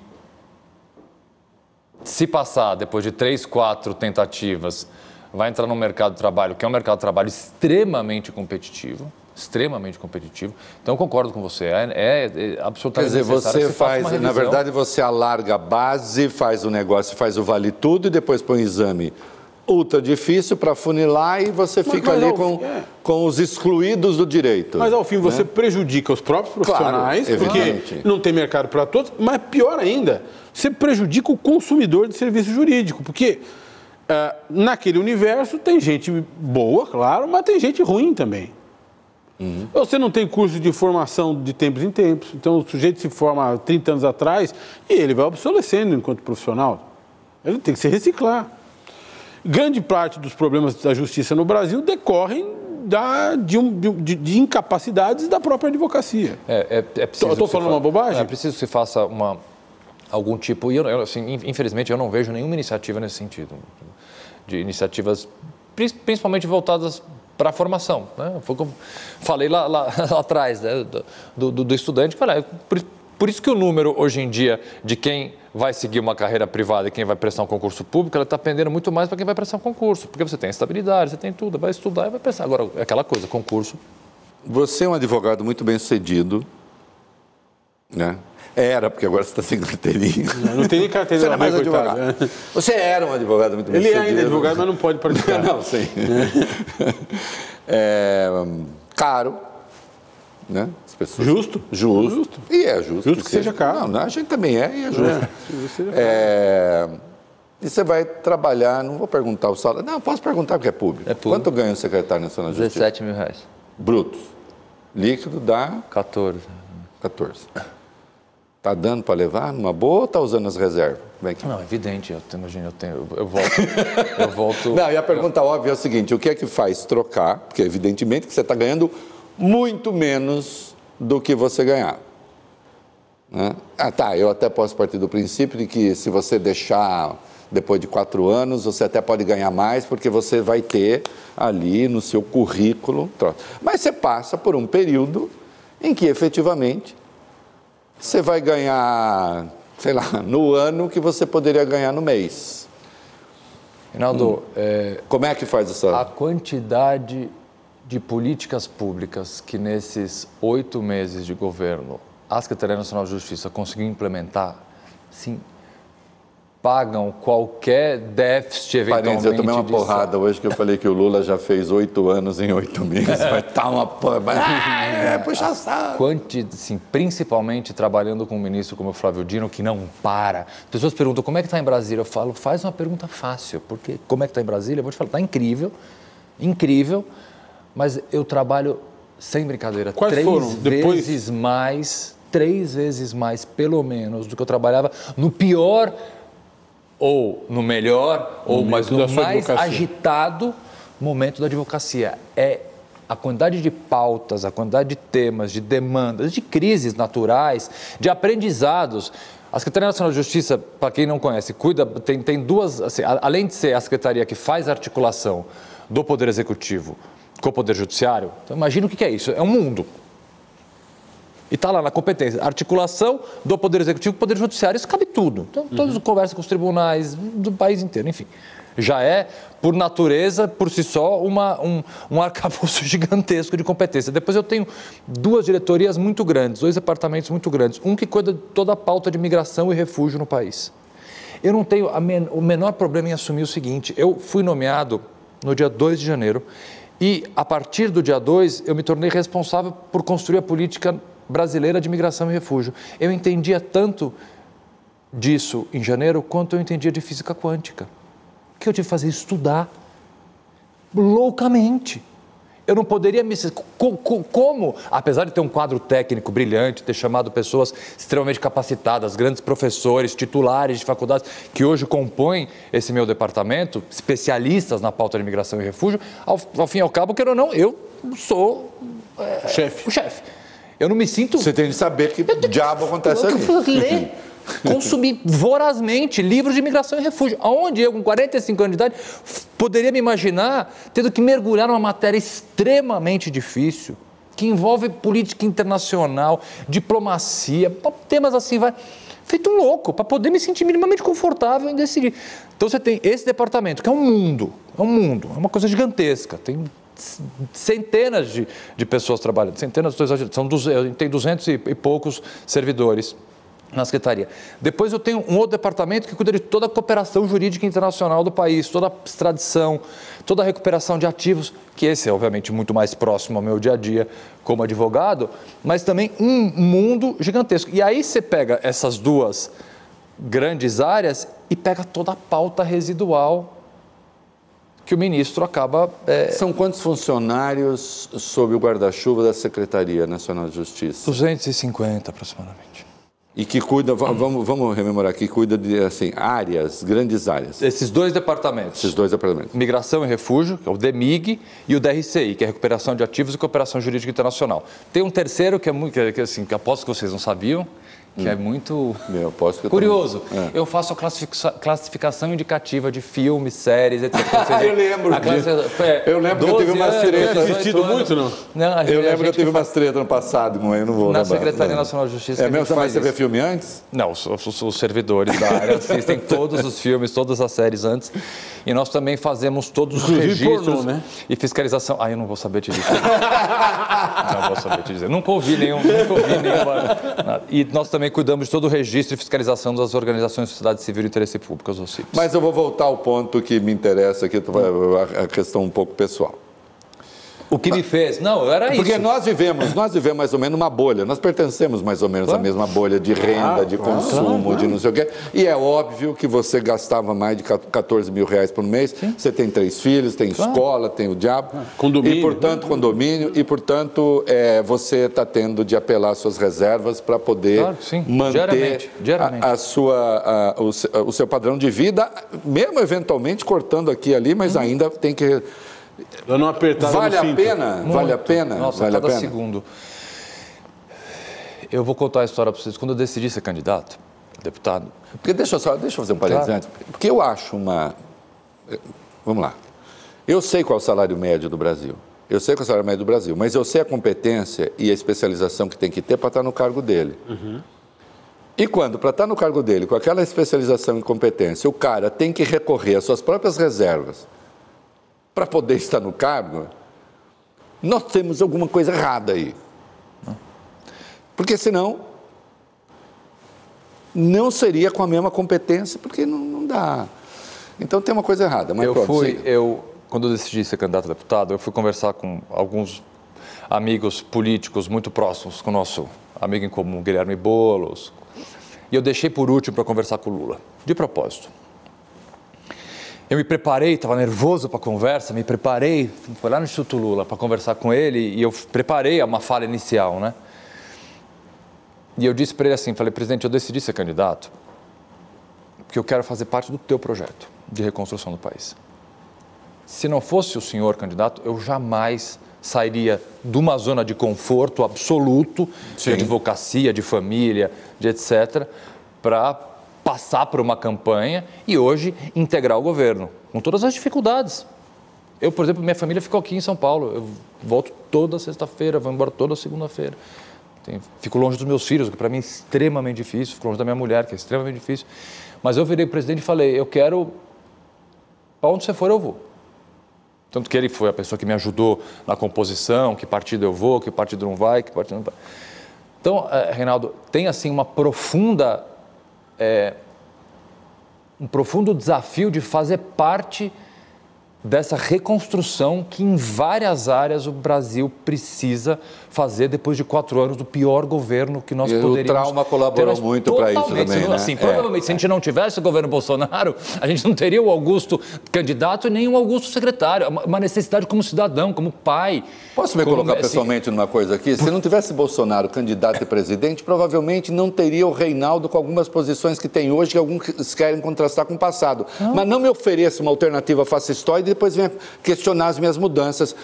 se passar depois de três, quatro tentativas, vai entrar no mercado de trabalho, que é um mercado de trabalho extremamente competitivo. Extremamente competitivo. Então, eu concordo com você. É, é- é Quer absolutamente dizer, necessário que você faz, na verdade, você alarga a base, faz o negócio, faz o vale tudo e depois põe um exame ultra difícil para funilar e você Mas- fica mas ali com, fim- é. com os excluídos do direito. Mas ao fim você prejudica os próprios profissionais, Claro, porque evidente. não tem mercado para todos, mas pior ainda, você prejudica o consumidor de serviço jurídico, porque ah, naquele universo tem gente boa, claro, mas tem gente ruim também. Você não tem curso de formação de tempos em tempos, então o sujeito se forma há 30 anos atrás e ele vai obsolescendo enquanto profissional. Ele tem que se reciclar. Grande parte dos problemas da justiça no Brasil decorrem da, de, um- de- de- de incapacidades da própria advocacia. É, é, é preciso se falando fa- uma bobagem? É preciso que se faça uma, algum tipo. E eu, assim, in- infelizmente, eu não vejo nenhuma iniciativa nesse sentido. De iniciativas prin- principalmente voltadas para a formação. Né? Foi como falei lá, lá- lá atrás né? do, do, do estudante. que é Por, por isso que o número, hoje em dia, de quem vai seguir uma carreira privada e quem vai prestar um concurso público, ela está pendendo muito mais para quem vai prestar um concurso. Porque você tem estabilidade, você tem tudo, vai estudar e vai prestar. Agora, é aquela coisa, concurso Você é um advogado muito bem sucedido, né? Era, porque agora você está sem carteirinha. Não tem nem carteira Você não é mais coitado, advogado. Você era um advogado muito bem Ele é sucedido. ainda advogado, mas não pode participar. Não, sim. É, caro, né? As pessoas... Justo. Justo. Justo. E é justo. Justo que seja caro. Não, a gente também é e é justo. É, seja. É, E você vai trabalhar, não vou perguntar o salário. Não, posso perguntar porque é público. É público. Quanto ganha o secretário nacional de Justiça? 17 mil reais. Brutos. Líquido dá 14. 14. Tá dando para levar numa boa ou tá usando as reservas? É que- Não, evidente, eu tenho, imagina, eu tenho, eu- volto, eu volto. Não, e a pergunta óbvia é o seguinte: o que é que faz trocar? Porque, evidentemente, que você está ganhando muito menos do que você ganhava. Né? Ah, tá, eu até posso partir do princípio de que se você deixar depois de quatro anos, você até pode ganhar mais, porque você vai ter ali no seu currículo. troca. Mas você passa por um período em que efetivamente você vai ganhar, sei lá, no ano que você poderia ganhar no mês. Reinaldo, é, Como é que faz essa. a quantidade de políticas públicas que nesses oito meses de governo a Secretaria Nacional de Justiça conseguiu implementar, sim, pagam qualquer déficit eventualmente. Parênteses, eu tomei uma porrada hoje que eu falei que o Lula já fez oito anos em oito meses. Vai estar uma porra. Ah, é, puxa saco. Quanti, assim, principalmente trabalhando com um ministro como o Flávio Dino, que não para. As pessoas perguntam como é que está em Brasília. Eu falo, faz uma pergunta fácil, porque como é que está em Brasília? Eu vou te falar, está incrível, incrível, mas eu trabalho sem brincadeira, Quais três foram? Depois- vezes mais três vezes mais, pelo menos, do que eu trabalhava no pior ou no melhor, ou mas no mais advocacia. agitado momento da advocacia. É a quantidade de pautas, a quantidade de temas, de demandas, de crises naturais, de aprendizados. A Secretaria Nacional de Justiça, para quem não conhece, cuida, tem, tem duas, assim, além de ser a secretaria que faz a articulação do Poder Executivo com o Poder Judiciário, então imagina o que é isso, é um mundo. E está lá na competência, articulação do Poder Executivo com o Poder Judiciário, isso cabe tudo. Então, todos uhum. conversam com os tribunais do país inteiro, enfim já é, por natureza, por si só, uma, um, um arcabouço gigantesco de competência. Depois eu tenho duas diretorias muito grandes, dois departamentos muito grandes. Um que cuida de toda a pauta de migração e refúgio no país. Eu não tenho men o menor problema em assumir o seguinte: eu fui nomeado no dia 2 de janeiro e, a partir do dia 2, eu me tornei responsável por construir a política brasileira de migração e refúgio. Eu entendia tanto disso em janeiro quanto eu entendia de física quântica que eu tive que fazer estudar loucamente. Eu não poderia me. Como, apesar de ter um quadro técnico brilhante, ter chamado pessoas extremamente capacitadas, grandes professores, titulares de faculdades, que hoje compõem esse meu departamento, especialistas na pauta de imigração e refúgio, ao, ao fim e ao cabo, quero ou não, eu sou é, chefe. o chefe. Eu não me sinto. Você tem de saber que diabo acontece ali. Ler consumir vorazmente livros de imigração e refúgio. Aonde eu, com 45 anos de idade, poderia me imaginar tendo que mergulhar numa matéria extremamente difícil, que envolve política internacional, diplomacia, temas assim, vai feito um louco, para poder me sentir minimamente confortável em decidir. Então você tem esse departamento, que é um mundo, é um mundo, é uma coisa gigantesca, tem centenas de, de pessoas trabalhando, centenas, são, tem 200 e, e poucos servidores na Secretaria. Depois eu tenho um outro departamento que cuida de toda a cooperação jurídica internacional do país, toda a extradição, toda a recuperação de ativos, que esse é obviamente muito mais próximo ao meu dia a dia como advogado, mas também um mundo gigantesco. E aí você pega essas duas grandes áreas e pega toda a pauta residual que o ministro acaba. É... São quantos funcionários sob o guarda-chuva da Secretaria Nacional de Justiça? 250 aproximadamente. E que cuida, vamos, vamos rememorar, que cuida de assim, áreas, grandes áreas. Esses dois departamentos. Esses dois departamentos. Migração e Refúgio, que é o DEMIG, e o DRCI, que é Recuperação de Ativos e Cooperação Jurídica Internacional. Tem um terceiro que é muito, que, assim, que aposto que vocês não sabiam, que é hum. muito Meu, posso que curioso. Eu, é. eu faço a classifica classificação indicativa de filmes, séries, etc. eu lembro. É, eu lembro que eu tive umas tretas. assistido muito, não? não eu lembro que eu tive umas tretas no passado com ele, não vou Na lembrar. Secretaria Nacional de Justiça. É mesmo? Mas você vê filme antes? Não, os, os, os servidores da área assistem todos os filmes, todas as séries antes. E nós também fazemos todos os registros pornô, né? e fiscalização. Ah, eu não vou saber te dizer. não vou saber te dizer. Nunca ouvi nenhum, nunca ouvi nenhuma. E nós também cuidamos de todo o registro e fiscalização das organizações de sociedade civil e interesse público, os OCIPs. Mas eu vou voltar ao ponto que me interessa aqui, a questão um pouco pessoal. O que me fez? Não, era Porque isso. Porque nós vivemos, nós vivemos mais ou menos uma bolha. Nós pertencemos mais ou menos à mesma bolha de renda, de consumo, claro, de não sei o quê. E é óbvio que você gastava mais de 14 mil reais por mês. Sim. Você tem três filhos, tem escola, tem o diabo. Condomínio. E, portanto, condomínio. E, portanto, é, você está tendo de apelar suas reservas para poder manter diariamente, diariamente. A, a, sua, a, o, o, seu padrão de vida, mesmo eventualmente cortando aqui e ali, mas hum. ainda tem que Dando uma apertada vale a pena? Muito. Vale a pena? Nossa, vale cada a pena? segundo. Eu vou contar a história para vocês. Quando eu decidi ser candidato, deputado. Porque deixa eu só, deixa eu fazer um parênteses claro. antes. Porque eu acho uma. Vamos lá. Eu sei qual é o salário médio do Brasil. Eu sei qual é o salário médio do Brasil, mas eu sei a competência e a especialização que tem que ter para estar no cargo dele. Uhum. E quando, para estar no cargo dele, com aquela especialização e competência, o cara tem que recorrer às suas próprias reservas para poder estar no cargo, nós temos alguma coisa errada aí. Porque senão não seria com a mesma competência, porque não, não dá. Então tem uma coisa errada. Mas eu pronto, fui, eu quando eu decidi ser candidato a deputado, eu fui conversar com alguns amigos políticos muito próximos, com o nosso amigo em comum, Guilherme Bolos. E eu deixei por último para conversar com o Lula, de propósito. Eu me preparei, estava nervoso para a conversa, me preparei, foi lá no Instituto Lula para conversar com ele e eu preparei uma fala inicial, né? E eu disse para ele assim, falei, presidente, eu decidi ser candidato porque eu quero fazer parte do teu projeto de reconstrução do país. Se não fosse o senhor candidato, eu jamais sairia de uma zona de conforto absoluto, Sim. de advocacia, de família, de etc., para passar por uma campanha e hoje integrar o governo, com todas as dificuldades. Eu, por exemplo, minha família ficou aqui em São Paulo. Eu volto toda sexta-feira, vou embora toda segunda-feira. Fico longe dos meus filhos, que para mim é extremamente difícil. Fico longe da minha mulher, que é extremamente difícil. Mas eu virei presidente e falei: eu quero. Para onde você for, eu vou. Tanto que ele foi a pessoa que me ajudou na composição, que partido eu vou, que partido não vai, que partido não vai. Então, eh, Reinaldo, tem assim uma profunda. É, um profundo desafio de fazer parte dessa reconstrução que em várias áreas o Brasil precisa fazer depois de quatro anos do pior governo que nós e poderíamos ter. O trauma colaborou ter, muito para isso também, né? assim, é. Provavelmente, se a gente não tivesse o governo Bolsonaro, a gente não teria o Augusto candidato e nem o Augusto secretário. É uma necessidade como cidadão, como pai. Posso me como, colocar assim, pessoalmente numa coisa aqui? Se não tivesse Bolsonaro candidato e presidente, provavelmente não teria o Reinaldo com algumas posições que tem hoje, que alguns querem contrastar com o passado. Não. Mas não me ofereça uma alternativa fascistoide depois venha questionar as minhas mudanças.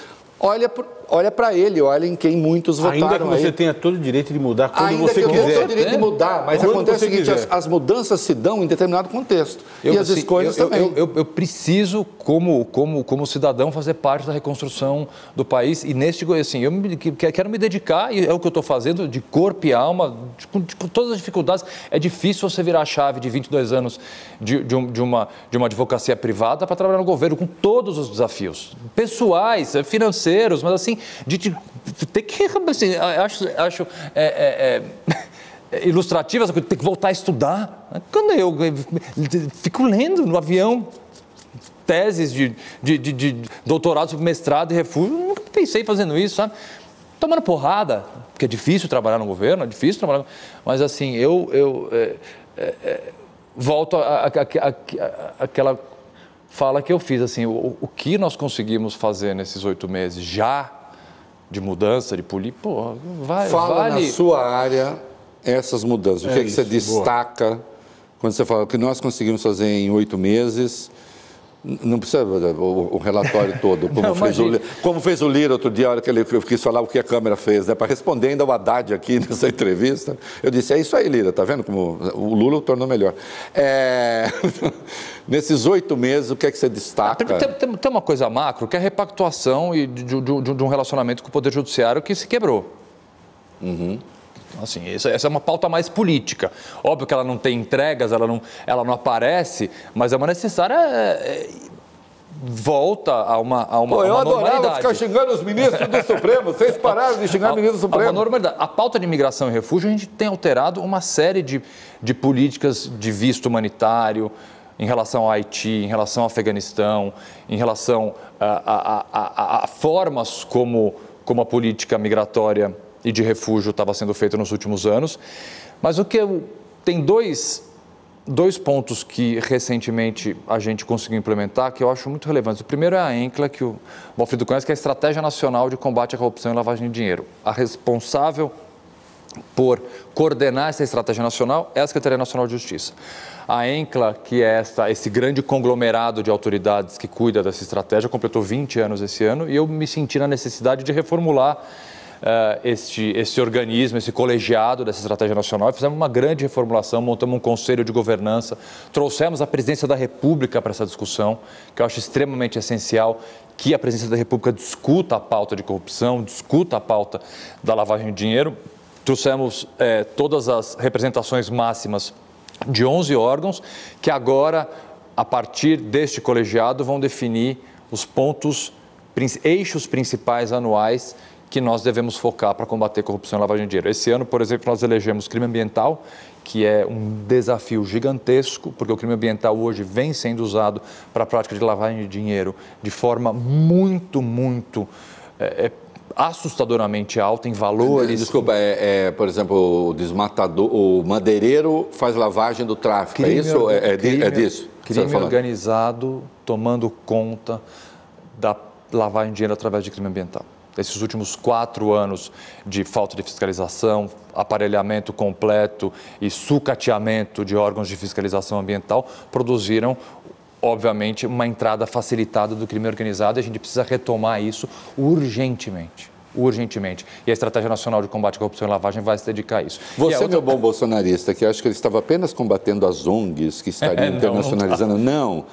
Olha, olha para ele, olha em quem muitos votaram. Ainda que você aí. tenha todo o direito de mudar quando Ainda você que quiser. Ainda que eu tenha todo o direito de mudar, mas quando acontece o seguinte, as, as, mudanças se dão em determinado contexto. Eu, e as escolhas eu, também. Eu, eu, preciso, como, como, como cidadão, fazer parte da reconstrução do país e neste, assim, eu me, quero me dedicar, e é o que eu estou fazendo, de corpo e alma, de, com, de, com, todas as dificuldades. É difícil você virar a chave de 22 anos de, de, um, de uma, de uma advocacia privada para trabalhar no governo, com todos os desafios, pessoais, financeiros, mas assim, de, de ter que. Assim, acho acho é, é, é, ilustrativa essa coisa, ter que voltar a estudar. Quando eu, eu fico lendo no avião teses de, de, de, de doutorado mestrado e refúgio, nunca pensei fazendo isso, sabe? Tomando porrada, porque é difícil trabalhar no governo, é difícil trabalhar. Mas assim, eu, eu é, é, é volto àquela fala que eu fiz, assim, o, o que nós conseguimos fazer nesses oito meses já de mudança, de política, pô, vai, Fala vale... na sua área essas mudanças. O que, é, que você destaca boa. quando você fala o que nós conseguimos fazer em oito meses? Não precisa o, o relatório todo, como, não, fez o, como, fez o, Lira outro dia, a hora que ele eu quis falar o que a Câmara fez, né? para responder ainda o Haddad aqui nessa entrevista. Eu disse, é isso aí, Lira, tá vendo como o Lula o tornou melhor. É... Nesses oito meses, o que é que você destaca? Tem, tem, tem uma coisa macro, que é a repactuação de, de, de, de, um relacionamento com o Poder Judiciário que se quebrou. Uhum. Assim, essa é uma pauta mais política. Óbvio que ela não tem entregas, ela não, ela não aparece, mas é uma necessária é, volta a uma, a uma, Pô, eu uma adorava ficar xingando os ministros do Supremo. Vocês pararam de xingar o ministro do Supremo. A, normalidade. a pauta de imigração e refúgio, a gente tem alterado uma série de, de políticas de visto humanitário em relação ao Haiti, em relação ao Afeganistão, em relação a, a, a, a formas como, como a política migratória e de refúgio estava sendo feito nos últimos anos. Mas o que eu, tem dois, dois pontos que recentemente a gente conseguiu implementar que eu acho muito relevantes. O primeiro é a ENCLA, que o Valfrido conhece, que é a Estratégia Nacional de Combate à Corrupção e Lavagem de Dinheiro. A responsável por coordenar essa estratégia nacional é a Secretaria Nacional de Justiça. A ENCLA, que é esta, esse grande conglomerado de autoridades que cuida dessa estratégia, completou 20 anos esse ano e eu me senti na necessidade de reformular uh, este, este organismo, esse colegiado dessa estratégia nacional. Fizemos uma grande reformulação, montamos um conselho de governança, trouxemos a presidência da República para essa discussão, que eu acho extremamente essencial que a presidência da República discuta a pauta de corrupção, discuta a pauta da lavagem de dinheiro. Trouxemos eh, todas as representações máximas de 11 órgãos que agora, a partir deste colegiado, vão definir os pontos, eixos principais anuais que nós devemos focar para combater corrupção e lavagem de dinheiro. Esse ano, por exemplo, nós elegemos crime ambiental, que é um desafio gigantesco, porque o crime ambiental hoje vem sendo usado para a prática de lavagem de dinheiro de forma muito, muito é, é, assustadoramente alta em valores. Desculpa, é, é, por exemplo, o desmatador, o madeireiro faz lavagem do tráfico, é crime, é isso? É, crime, é disso? Crime organizado tomando conta da lavagem de dinheiro através de crime ambiental. Esses últimos quatro anos de falta de fiscalização, aparelhamento completo e sucateamento de órgãos de fiscalização ambiental produziram obviamente, uma entrada facilitada do crime organizado e a gente precisa retomar isso urgentemente urgentemente. E a Estratégia Nacional de Combate à Corrupção e Lavagem vai se dedicar a isso. Você, outra... meu bom bolsonarista, que acha que ele estava apenas combatendo as ONGs que estariam é, não, internacionalizando. Não, não,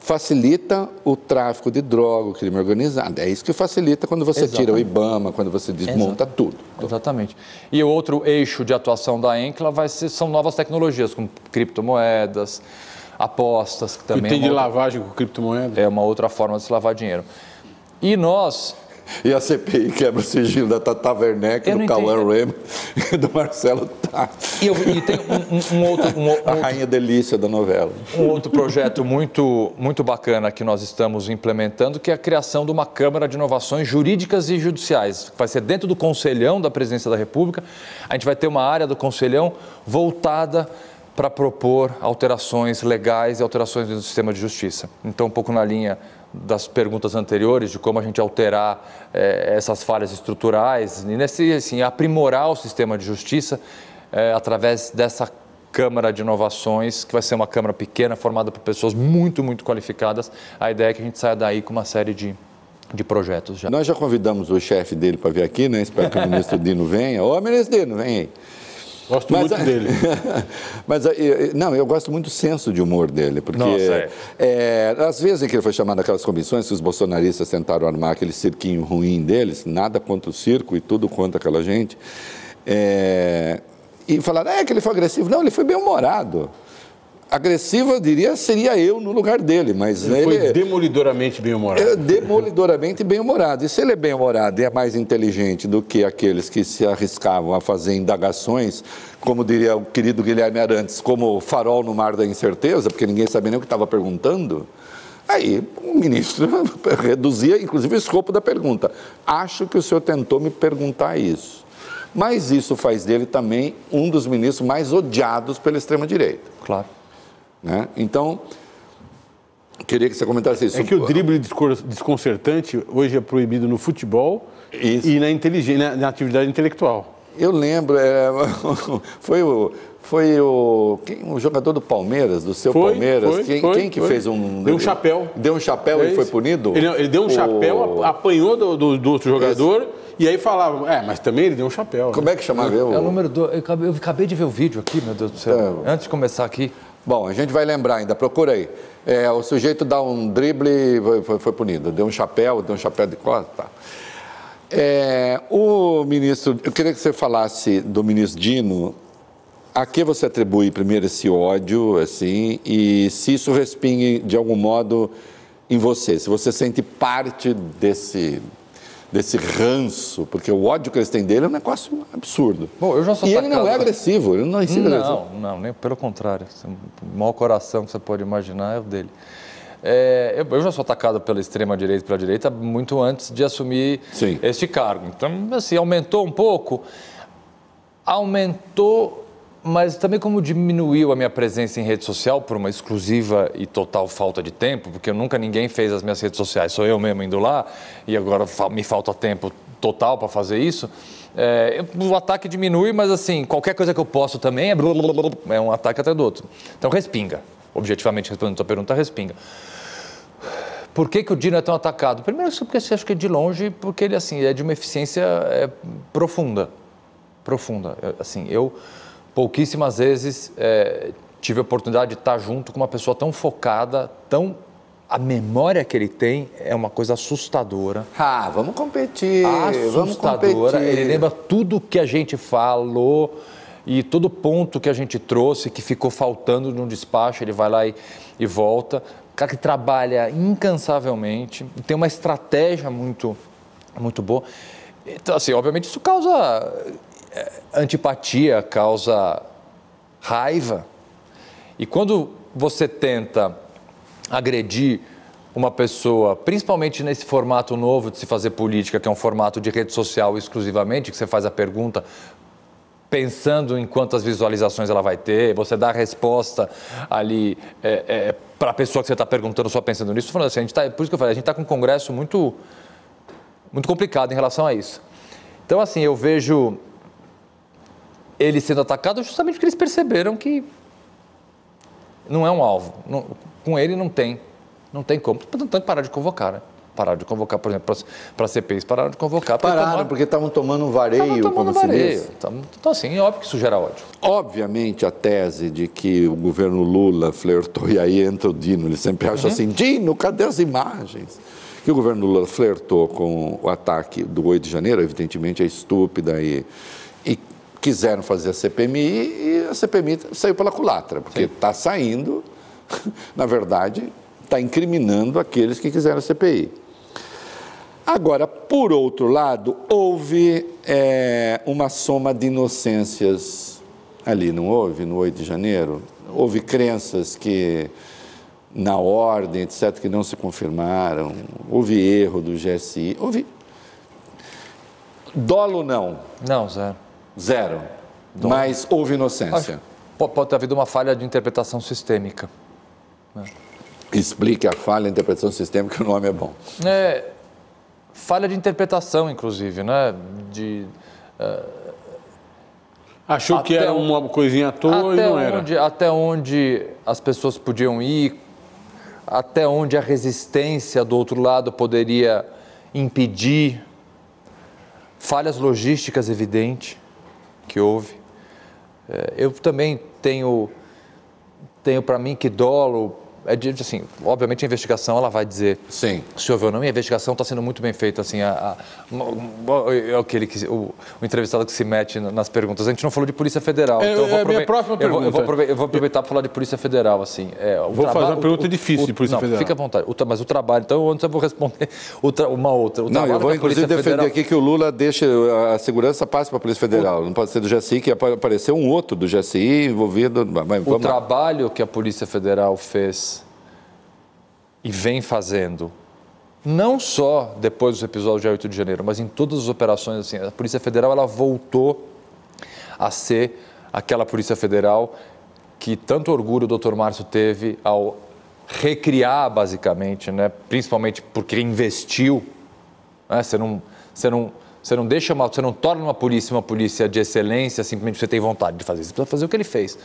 facilita o tráfico de droga, o crime organizado. É isso que facilita quando você Exatamente. tira o IBAMA, quando você desmonta Exatamente. tudo. Exatamente. E o outro eixo de atuação da ENCLA vai ser, são novas tecnologias, como criptomoedas, apostas, que também... E tem é de outra, lavagem com criptomoedas? É uma outra forma de se lavar dinheiro. E nós... E a CPI quebra o sigilo da Tata Werneck, do Cauã Remo e do Marcelo Tassi. E, eu, e tem um, um, um outro... Um, a rainha delícia da novela. Um outro projeto muito, muito bacana que nós estamos implementando, que é a criação de uma Câmara de Inovações Jurídicas e Judiciais, que vai ser dentro do Conselhão da Presidência da República. A gente vai ter uma área do Conselhão voltada para propor alterações legais e alterações no sistema de justiça. Então, um pouco na linha das perguntas anteriores, de como a gente alterar eh, essas falhas estruturais, e nesse, assim, aprimorar o sistema de justiça eh, através dessa Câmara de Inovações, que vai ser uma Câmara pequena, formada por pessoas muito, muito qualificadas. A ideia é que a gente saia daí com uma série de, de projetos já. Nós já convidamos o chefe dele para vir aqui, né? Espero que o ministro Dino venha. Ô, ministro Dino, vem aí. Gosto mas, muito dele. mas, não, eu gosto muito do senso de humor dele, porque Nossa, é. É, às vezes que ele foi chamado aquelas comissões que os bolsonaristas tentaram armar aquele cirquinho ruim deles, nada contra o circo e tudo contra aquela gente, é, e falaram, é que ele foi agressivo. Não, ele foi bem-humorado agressiva, eu diria, seria eu no lugar dele, mas ele, ele foi é demolidoramente bem-humorado. É, demolidoramente bem-humorado. E se ele é bem-humorado e é mais inteligente do que aqueles que se arriscavam a fazer indagações, como diria o querido Guilherme Arantes, como farol no mar da incerteza, porque ninguém sabia nem o que estava perguntando, Aí o ministro reduzia, inclusive, o escopo da pergunta. Acho que o senhor tentou me perguntar isso. Mas isso faz dele também um dos ministros mais odiados pela extrema-direita. Claro. Né? Então, queria que você comentasse isso. É que o drible desconcertante hoje é proibido no futebol isso. e na, inteligência, na atividade intelectual. Eu lembro, é, foi o foi o, quem, o jogador do Palmeiras, do seu foi, Palmeiras. Foi, quem, foi, quem que fez um. Deu um chapéu. Deu um chapéu é e foi punido? Ele, ele deu um o... chapéu, apanhou do, do, do outro jogador. Esse... E aí falava, é, mas também ele deu um chapéu. Como né? é que chamava? É, é o número do. Eu acabei, eu acabei de ver o vídeo aqui, meu Deus do céu. É. Antes de começar aqui. Bom, a gente vai lembrar ainda, procura aí. É, o sujeito dá um drible, foi, foi, foi, punido. Deu um chapéu, deu um chapéu de costa. Tá. É, o ministro, eu queria que você falasse do ministro Dino. A que você atribui primeiro esse ódio, assim, e se isso respingue de algum modo em você, se você sente parte desse, desse ranço, porque o ódio que eles têm dele é um negócio absurdo. Bom, eu já sou e ele não é agressivo, ele não é não, agressivo. Não, nem pelo contrário. O maior coração que você pode imaginar é o dele. É, eu, eu, já sou atacado pela extrema direita e pela direita muito antes de assumir Sim. este cargo. Então, assim, aumentou um pouco. Aumentou mas também como diminuiu a minha presença em rede social por uma exclusiva e total falta de tempo, porque nunca ninguém fez as minhas redes sociais, sou eu mesmo indo lá e agora me falta tempo total para fazer isso. É, o ataque diminui, mas assim, qualquer coisa que eu posto também é, é um ataque até do outro. Então respinga. Objetivamente respondendo a tua pergunta, respinga. Por que, que o Dino é tão atacado? Primeiro, porque você acha que é de longe, porque ele assim é de uma eficiência é, profunda, profunda. Assim, eu pouquíssimas vezes é, tive a oportunidade de estar junto com uma pessoa tão focada, tão a memória que ele tem é uma coisa assustadora. Ah, vamos competir. Assustadora. Vamos competir. Ele lembra tudo que a gente falou e todo ponto que a gente trouxe que ficou faltando num despacho, ele vai lá e, e volta. Cara que trabalha incansavelmente, tem uma estratégia muito, muito boa. Então, assim, obviamente isso causa antipatia, causa raiva. E quando você tenta agredir uma pessoa, principalmente nesse formato novo de se fazer política, que é um formato de rede social exclusivamente, que você faz a pergunta pensando em quantas visualizações ela vai ter, você dá a resposta ali é, é, para a pessoa que você está perguntando só pensando nisso, falando assim, a gente tá, por isso que eu falei, a gente está com um congresso muito muito complicado em relação a isso. Então, assim, eu vejo ele sendo atacado justamente porque eles perceberam que não é um alvo. Não, com ele não tem. Não tem como. Portanto, parar de convocar, né? Pararam de convocar, por exemplo, para CPIs, pararam de convocar. Pararam, porque estavam tomando um vareio, tomando como vareio. se diz. Então, assim, é óbvio que isso gera ódio. Obviamente, a tese de que o governo Lula flertou, e aí entra o Dino, ele sempre acha uhum. assim, Dino, cadê as imagens? Que o governo Lula flertou com o ataque do 8 de janeiro, evidentemente é estúpida e, e quiseram fazer a CPMI e a CPMI saiu pela culatra, porque está saindo, na verdade, está incriminando aqueles que quiseram a CPI. Agora, por outro lado, houve é, uma soma de inocências ali, não houve, no 8 de janeiro? Houve crenças que, na ordem, etc., que não se confirmaram, houve erro do GSI, houve. Dolo não? Não, zero. Zero. Mas houve inocência. Acho, pode ter havido uma falha de interpretação sistêmica. Né? Explique a falha de interpretação sistêmica, que o nome é bom. É, falha de interpretação, inclusive, né? De, uh, Achou que era uma coisinha à toa e não onde, era. Até onde as pessoas podiam ir, até onde a resistência do outro lado poderia impedir. Falhas logísticas evidentes que houve. É, eu também tenho, tenho para mim que dolo é de, assim, obviamente a investigação ela vai dizer Sim. se houve ou não, e a investigação está sendo muito bem feita, assim, a, a, é aquele que, o, o, entrevistado que se mete nas perguntas. A gente não falou de Polícia Federal, é, então eu vou, é minha próxima eu vou, eu vou, aproveitar, eu vou aproveitar para falar de Polícia Federal, assim. É, vou fazer uma pergunta difícil de Polícia não, Federal. Fica à vontade, mas o trabalho, então antes eu vou responder uma outra. O não, eu vou inclusive defender Federal... aqui que o Lula deixe a segurança passe para a Polícia Federal, o... não pode ser do GSI, que apareceu um outro do GSI envolvido. Mas, o trabalho lá. que a Polícia Federal fez e vem fazendo, não só depois dos episódios de 8 de janeiro, mas em todas as operações, assim, a Polícia Federal ela voltou a ser aquela Polícia Federal que tanto orgulho o Dr. Márcio teve ao recriar, basicamente, né? principalmente porque investiu. Né? Você, não, você, não, você não deixa uma, você não torna uma polícia uma polícia de excelência simplesmente você tem vontade de fazer. Você precisa fazer o que ele fez.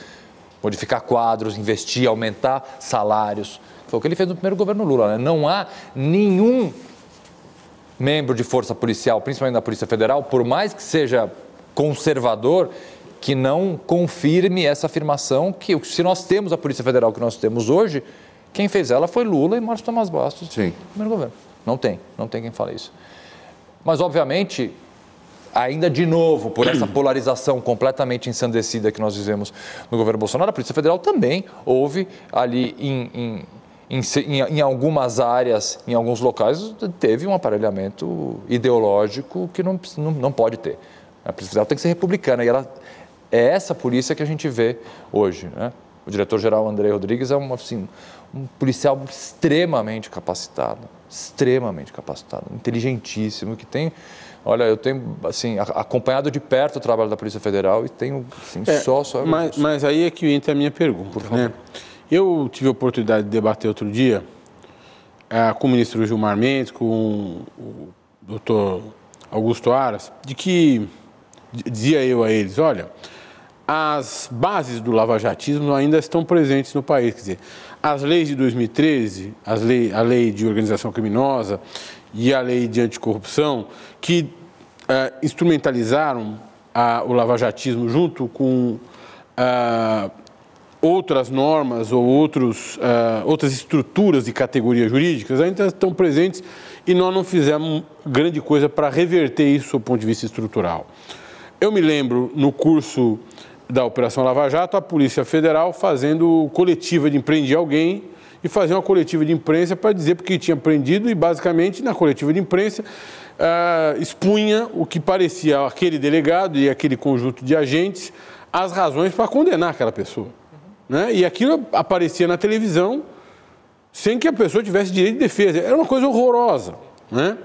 Modificar quadros, investir, aumentar salários, foi o que ele fez no primeiro governo Lula. Né? Não há nenhum membro de força policial, principalmente da Polícia Federal, por mais que seja conservador, que não confirme essa afirmação que se nós temos a Polícia Federal que nós temos hoje, quem fez ela foi Lula e Márcio Tomás Bastos, Sim. primeiro governo. Não tem, não tem quem fale isso. Mas, obviamente, ainda de novo, por essa polarização completamente ensandecida que nós vivemos no governo Bolsonaro, a Polícia Federal também houve ali em, em em, em, algumas áreas, em alguns locais, teve um aparelhamento ideológico que não, não, não pode ter. A polícia federal tem que ser republicana e ela, é essa polícia que a gente vê hoje. Né? O diretor-geral André Rodrigues é um, assim, um policial extremamente capacitado, extremamente capacitado, inteligentíssimo, que tem Olha, eu tenho assim acompanhado de perto o trabalho da Polícia Federal e tenho assim, é, só só. Mas, mas aí é que entra a minha pergunta, né? Eu tive a oportunidade de debater outro dia é, com o ministro Gilmar Mendes, com o doutor Augusto Aras, de que, dizia eu a eles, olha, as bases do lavajatismo ainda estão presentes no país. Quer dizer, as leis de 2013, as lei, a lei de organização criminosa e a lei de anticorrupção, que uh, instrumentalizaram o lavajatismo junto com uh, outras normas ou outros, uh, outras estruturas de categorias jurídicas ainda estão presentes e nós não fizemos grande coisa para reverter isso do ponto de vista estrutural. Eu me lembro no curso da Operação Lava Jato, a Polícia Federal fazendo coletiva de empreender alguém e fazer uma coletiva de imprensa para dizer porque tinha prendido e basicamente na coletiva de imprensa uh, expunha o que parecia aquele delegado e aquele conjunto de agentes as razões para condenar aquela pessoa. Né? E aquilo aparecia na televisão sem que a pessoa tivesse direito de defesa. Era uma coisa horrorosa. Né?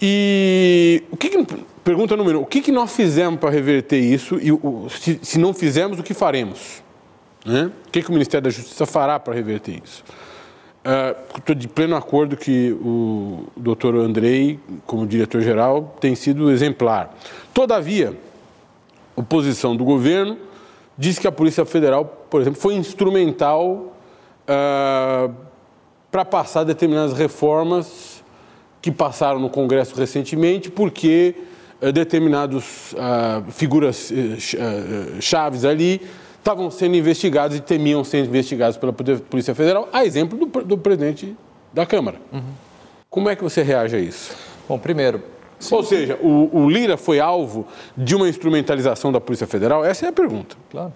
E o que, que pergunta número um, o que, que nós fizemos para reverter isso e o, se, se, não fizemos, o que faremos? Né? O que, que o Ministério da Justiça fará para reverter isso? Estou de pleno acordo que o doutor Andrei, como diretor-geral, tem sido exemplar. Todavia, oposição do governo diz que a Polícia Federal, por exemplo, foi instrumental para passar determinadas reformas que passaram no Congresso recentemente, porque uh, determinados uh, figuras uh, chaves ali estavam sendo investigados e temiam ser investigados pela Polícia Federal, a exemplo do, do presidente da Câmara. Uhum. Como é que você reage a isso? Bom, primeiro. Sim, Ou seja, o, o Lira foi alvo de uma instrumentalização da Polícia Federal? Essa é a pergunta. Claro.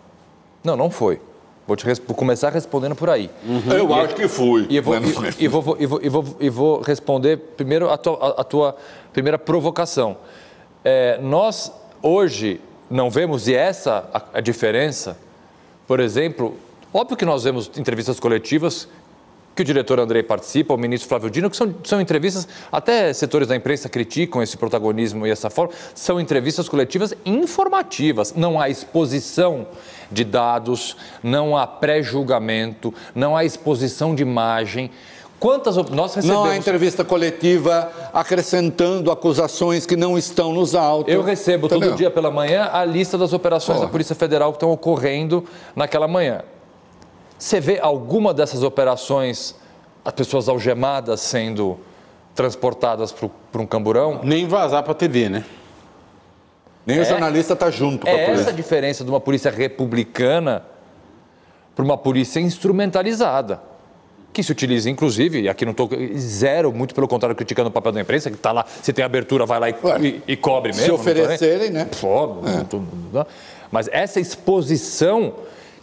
Não, não foi. Vou, te vou começar respondendo por aí. Uhum. Eu e, acho que fui. E, vou, e, e, vou, e, vou, e, vou, e vou responder primeiro a tua, a, a tua primeira provocação. É, nós, hoje, não vemos, e essa a, a diferença, por exemplo, óbvio que nós vemos entrevistas coletivas que o diretor Andrei participa, o ministro Flávio Dino, que são, são entrevistas, até setores da imprensa criticam esse protagonismo e essa forma, são entrevistas coletivas informativas, não há exposição de dados, não há pré-julgamento, não há exposição de imagem. Quantas nós recebemos... Não há entrevista coletiva acrescentando acusações que não estão nos autos. Eu recebo Entendeu? todo dia pela manhã a lista das operações da Polícia Federal que estão ocorrendo naquela manhã. Você vê alguma dessas operações, as pessoas algemadas sendo transportadas para um camburão? Nem vazar para a TV, né? Nem é, o jornalista está junto com é a polícia. essa a diferença de uma polícia republicana para uma polícia instrumentalizada. Que se utiliza, inclusive, e aqui não estou zero, muito pelo contrário, criticando o papel da imprensa, que está lá, se tem abertura, vai lá e, e, e cobre mesmo. Se oferecerem, né? Pô, é. Mas essa exposição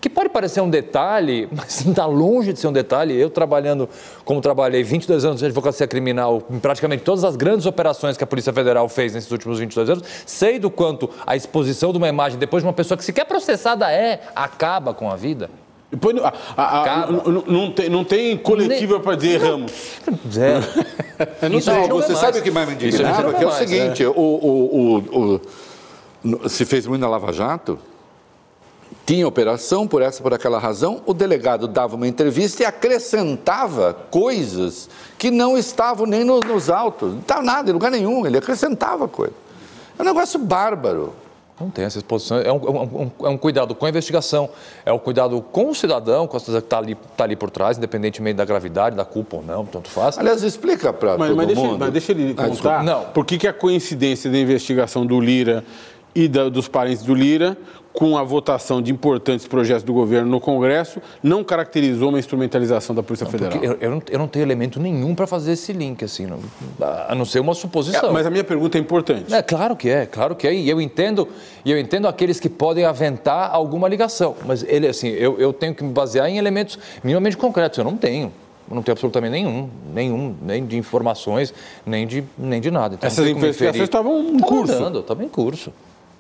que pode parecer um detalhe, mas está longe de ser um detalhe. Eu trabalhando, como trabalhei 22 anos de advocacia criminal, em praticamente todas as grandes operações que a Polícia Federal fez nesses últimos 22 anos, sei do quanto a exposição de uma imagem depois de uma pessoa que sequer processada é, acaba com a vida. A, a, a, não, tem, não tem coletiva para dizer erramos. Zero. não, você mais. sabe o que mais me indignava? Que é o seguinte, é. O, o, o, o, se fez muito na Lava Jato, tinha operação por essa por aquela razão, o delegado dava uma entrevista e acrescentava coisas que não estavam nem no, nos autos, não estava nada, em lugar nenhum, ele acrescentava coisas. É um negócio bárbaro. Não tem essa exposição, é um, é um, é um cuidado com a investigação, é um cuidado com o cidadão, com a que está ali, tá ali por trás, independentemente da gravidade, da culpa ou não, tanto faz. Aliás, explica para todo mas deixa, mundo. Mas deixa ele ah, contar, não. por que, que a coincidência da investigação do Lira e da, dos parentes do Lira com a votação de importantes projetos do governo no Congresso, não caracterizou uma instrumentalização da Polícia não, Federal. Eu, eu, não, eu, não, tenho elemento nenhum para fazer esse link, assim, não, a não ser uma suposição. É, mas a minha pergunta é importante. É claro que é, claro que é. E eu entendo, e eu entendo aqueles que podem aventar alguma ligação. Mas ele, assim, eu, eu tenho que me basear em elementos minimamente concretos. Eu não tenho. Eu não tenho absolutamente nenhum, nenhum, nem de informações, nem de, nem de nada. Então, Essas investigações estavam em curso. Estavam em curso.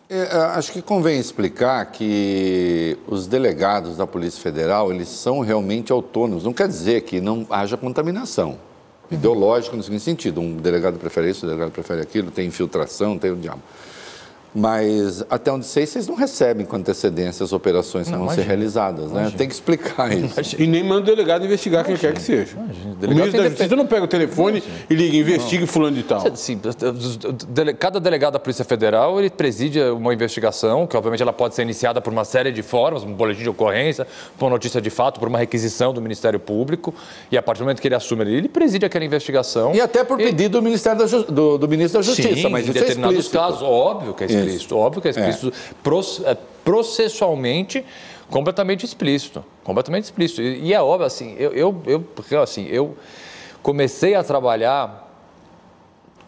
É, é, acho que convém explicar que os delegados da Polícia Federal, eles são realmente autônomos. Não quer dizer que não haja contaminação ideológica no seguinte sentido. Um delegado prefere isso, um delegado prefere aquilo, tem infiltração, tem o diabo. Mas até onde sei, vocês não recebem com antecedência as operações que não, vão imagina, ser realizadas, né? Tem que explicar isso. Imagina. E nem manda o delegado investigar imagina, quem quer que seja. O ministro da Justiça não pega o telefone e liga, investiga não. fulano de tal. Sim, cada delegado da Polícia Federal, ele preside uma investigação, que obviamente ela pode ser iniciada por uma série de formas, um boletim de ocorrência, por uma notícia de fato, por uma requisição do Ministério Público, e a partir do momento que ele assume, ele preside aquela investigação. E até por pedido e... do, Ministério da, do, do Ministro da Justiça, Sim, mas em é determinados é casos, óbvio que é explícito. Óbvio que é explícito. É. Processualmente, completamente explícito. Completamente explícito. E, e é óbvio, assim, eu, eu, eu, assim, eu comecei a trabalhar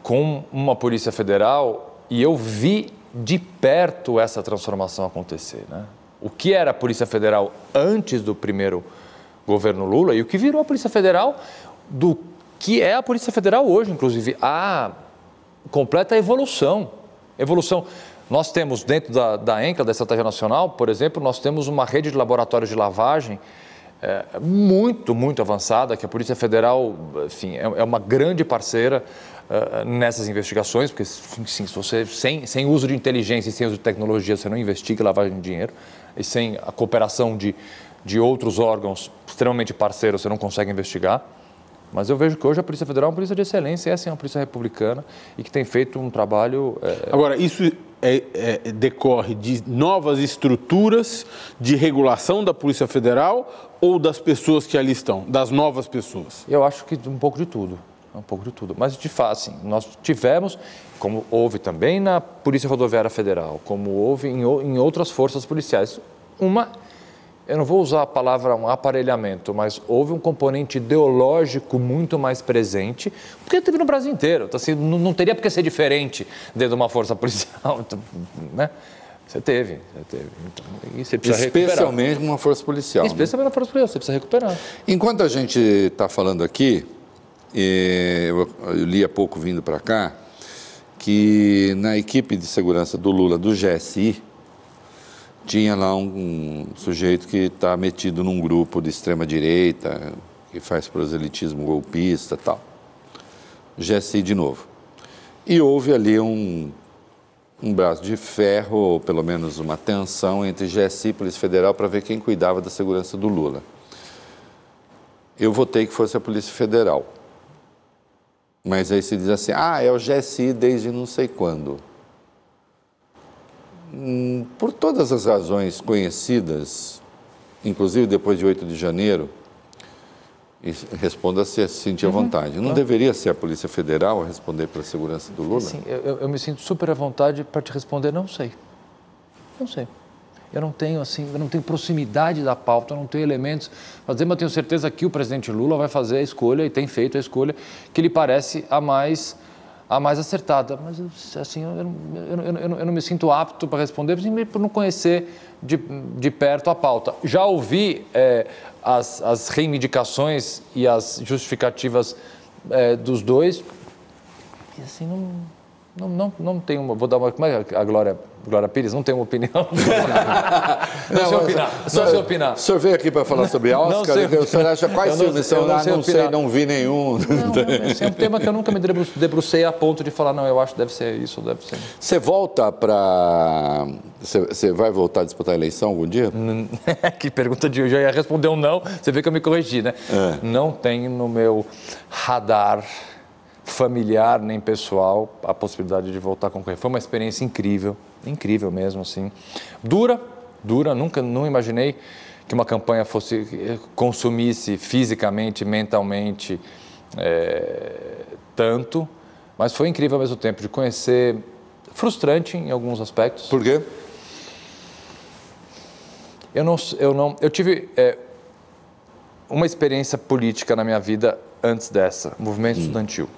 com uma Polícia Federal e eu vi de perto essa transformação acontecer. Né? O que era a Polícia Federal antes do primeiro governo Lula e o que virou a Polícia Federal do que é a Polícia Federal hoje, inclusive. A completa evolução. Evolução. Nós temos dentro da, da ENCA, da Estratégia Nacional, por exemplo, nós temos uma rede de laboratórios de lavagem é, muito, muito avançada, que a Polícia Federal, enfim, é, é uma grande parceira é, nessas investigações, porque, sim, se você, sem, sem uso de inteligência e sem uso de tecnologia, você não investiga lavagem de dinheiro, e sem a cooperação de, de outros órgãos extremamente parceiros, você não consegue investigar. Mas eu vejo que hoje a Polícia Federal é uma polícia de excelência, é assim, uma polícia republicana e que tem feito um trabalho. É... Agora, isso é, é, decorre de novas estruturas de regulação da Polícia Federal ou das pessoas que ali estão, das novas pessoas? Eu acho que um pouco de tudo. Um pouco de tudo. Mas, de fato, assim, nós tivemos, como houve também na Polícia Rodoviária Federal, como houve em, em outras forças policiais, uma eu não vou usar a palavra um aparelhamento, mas houve um componente ideológico muito mais presente, porque teve no Brasil inteiro. Então, assim, não, não teria por que ser diferente dentro de uma força policial. Então, né? Você teve, você teve. Então, você Especialmente recuperar. numa força policial. Né? Especialmente né? numa força policial, você precisa recuperar. Enquanto a gente está falando aqui, eu li há pouco vindo para cá, que na equipe de segurança do Lula, do GSI, tinha lá um, um sujeito que está metido num grupo de extrema direita, que faz proselitismo golpista tal. GSI de novo. E houve ali um, um braço de ferro, ou pelo menos uma tensão entre GSI e Polícia Federal para ver quem cuidava da segurança do Lula. Eu votei que fosse a Polícia Federal. Mas aí se diz assim, ah, é o GSI desde não sei quando. Hum, por todas as razões conhecidas, inclusive depois de 8 de janeiro, responda se sentir à uhum, vontade. Não claro. deveria ser a Polícia Federal a responder pela segurança do Lula? Sim, eu, eu me sinto super à vontade para te responder, não sei. Não sei. Eu não tenho assim, eu não tenho proximidade da pauta, eu não tenho elementos. Mas eu tenho certeza que o presidente Lula vai fazer a escolha e tem feito a escolha que lhe parece a mais a mais acertada. Mas, assim, eu, eu, eu, eu não me sinto apto para responder por não conhecer de, de perto a pauta. Já ouvi é, as, as reivindicações e as justificativas é, dos dois e, assim, não, não, não, não tenho uma... Vou dar uma... Como é a Glória Glória Pires, não tem uma opinião. não, não sei opinar. Não sei opinar. O senhor veio aqui para falar sobre Oscar? Não o senhor acha quais filmes são lá? Não, sei, não vi nenhum. Não, esse é um tema que eu nunca me debrucei a ponto de falar, não, eu acho que deve ser isso, deve ser. Você volta para. Você vai voltar a disputar a eleição algum dia? que pergunta de hoje. Eu ia responder um não, você vê que eu me corrigi, né? É. Não tem no meu radar familiar nem pessoal a possibilidade de voltar a concorrer. Foi uma experiência incrível, incrível mesmo, assim. Dura, dura, nunca, não imaginei que uma campanha fosse consumisse fisicamente, mentalmente é, tanto, mas foi incrível ao mesmo tempo de conhecer, frustrante em alguns aspectos. Por quê? Eu não, eu não, eu tive é, uma experiência política na minha vida antes dessa, movimento hum. estudantil.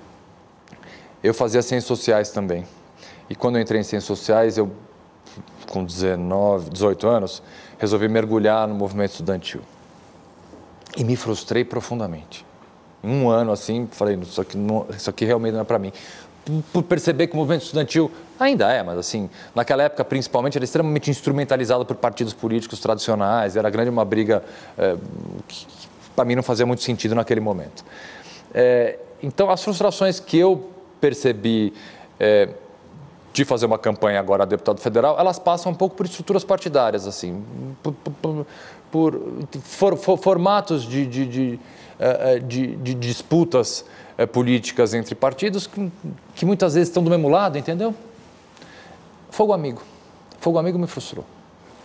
Eu fazia ciências sociais também. E quando eu entrei em ciências sociais, eu, com 19, 18 anos, resolvi mergulhar no movimento estudantil. E me frustrei profundamente. Um ano, assim, falei, isso aqui, não, isso aqui realmente não é para mim. Por perceber que o movimento estudantil ainda é, mas assim, naquela época, principalmente, era extremamente instrumentalizado por partidos políticos tradicionais, era grande uma briga é, que, para mim, não fazia muito sentido naquele momento. É, então, as frustrações que eu percebi é, de fazer uma campanha agora a deputado federal, elas passam um pouco por estruturas partidárias, assim, por, por, por for, for, formatos de, de, de, é, é, de, de disputas é, políticas entre partidos que, que muitas vezes estão do mesmo lado, entendeu? Fogo amigo. Fogo amigo me frustrou.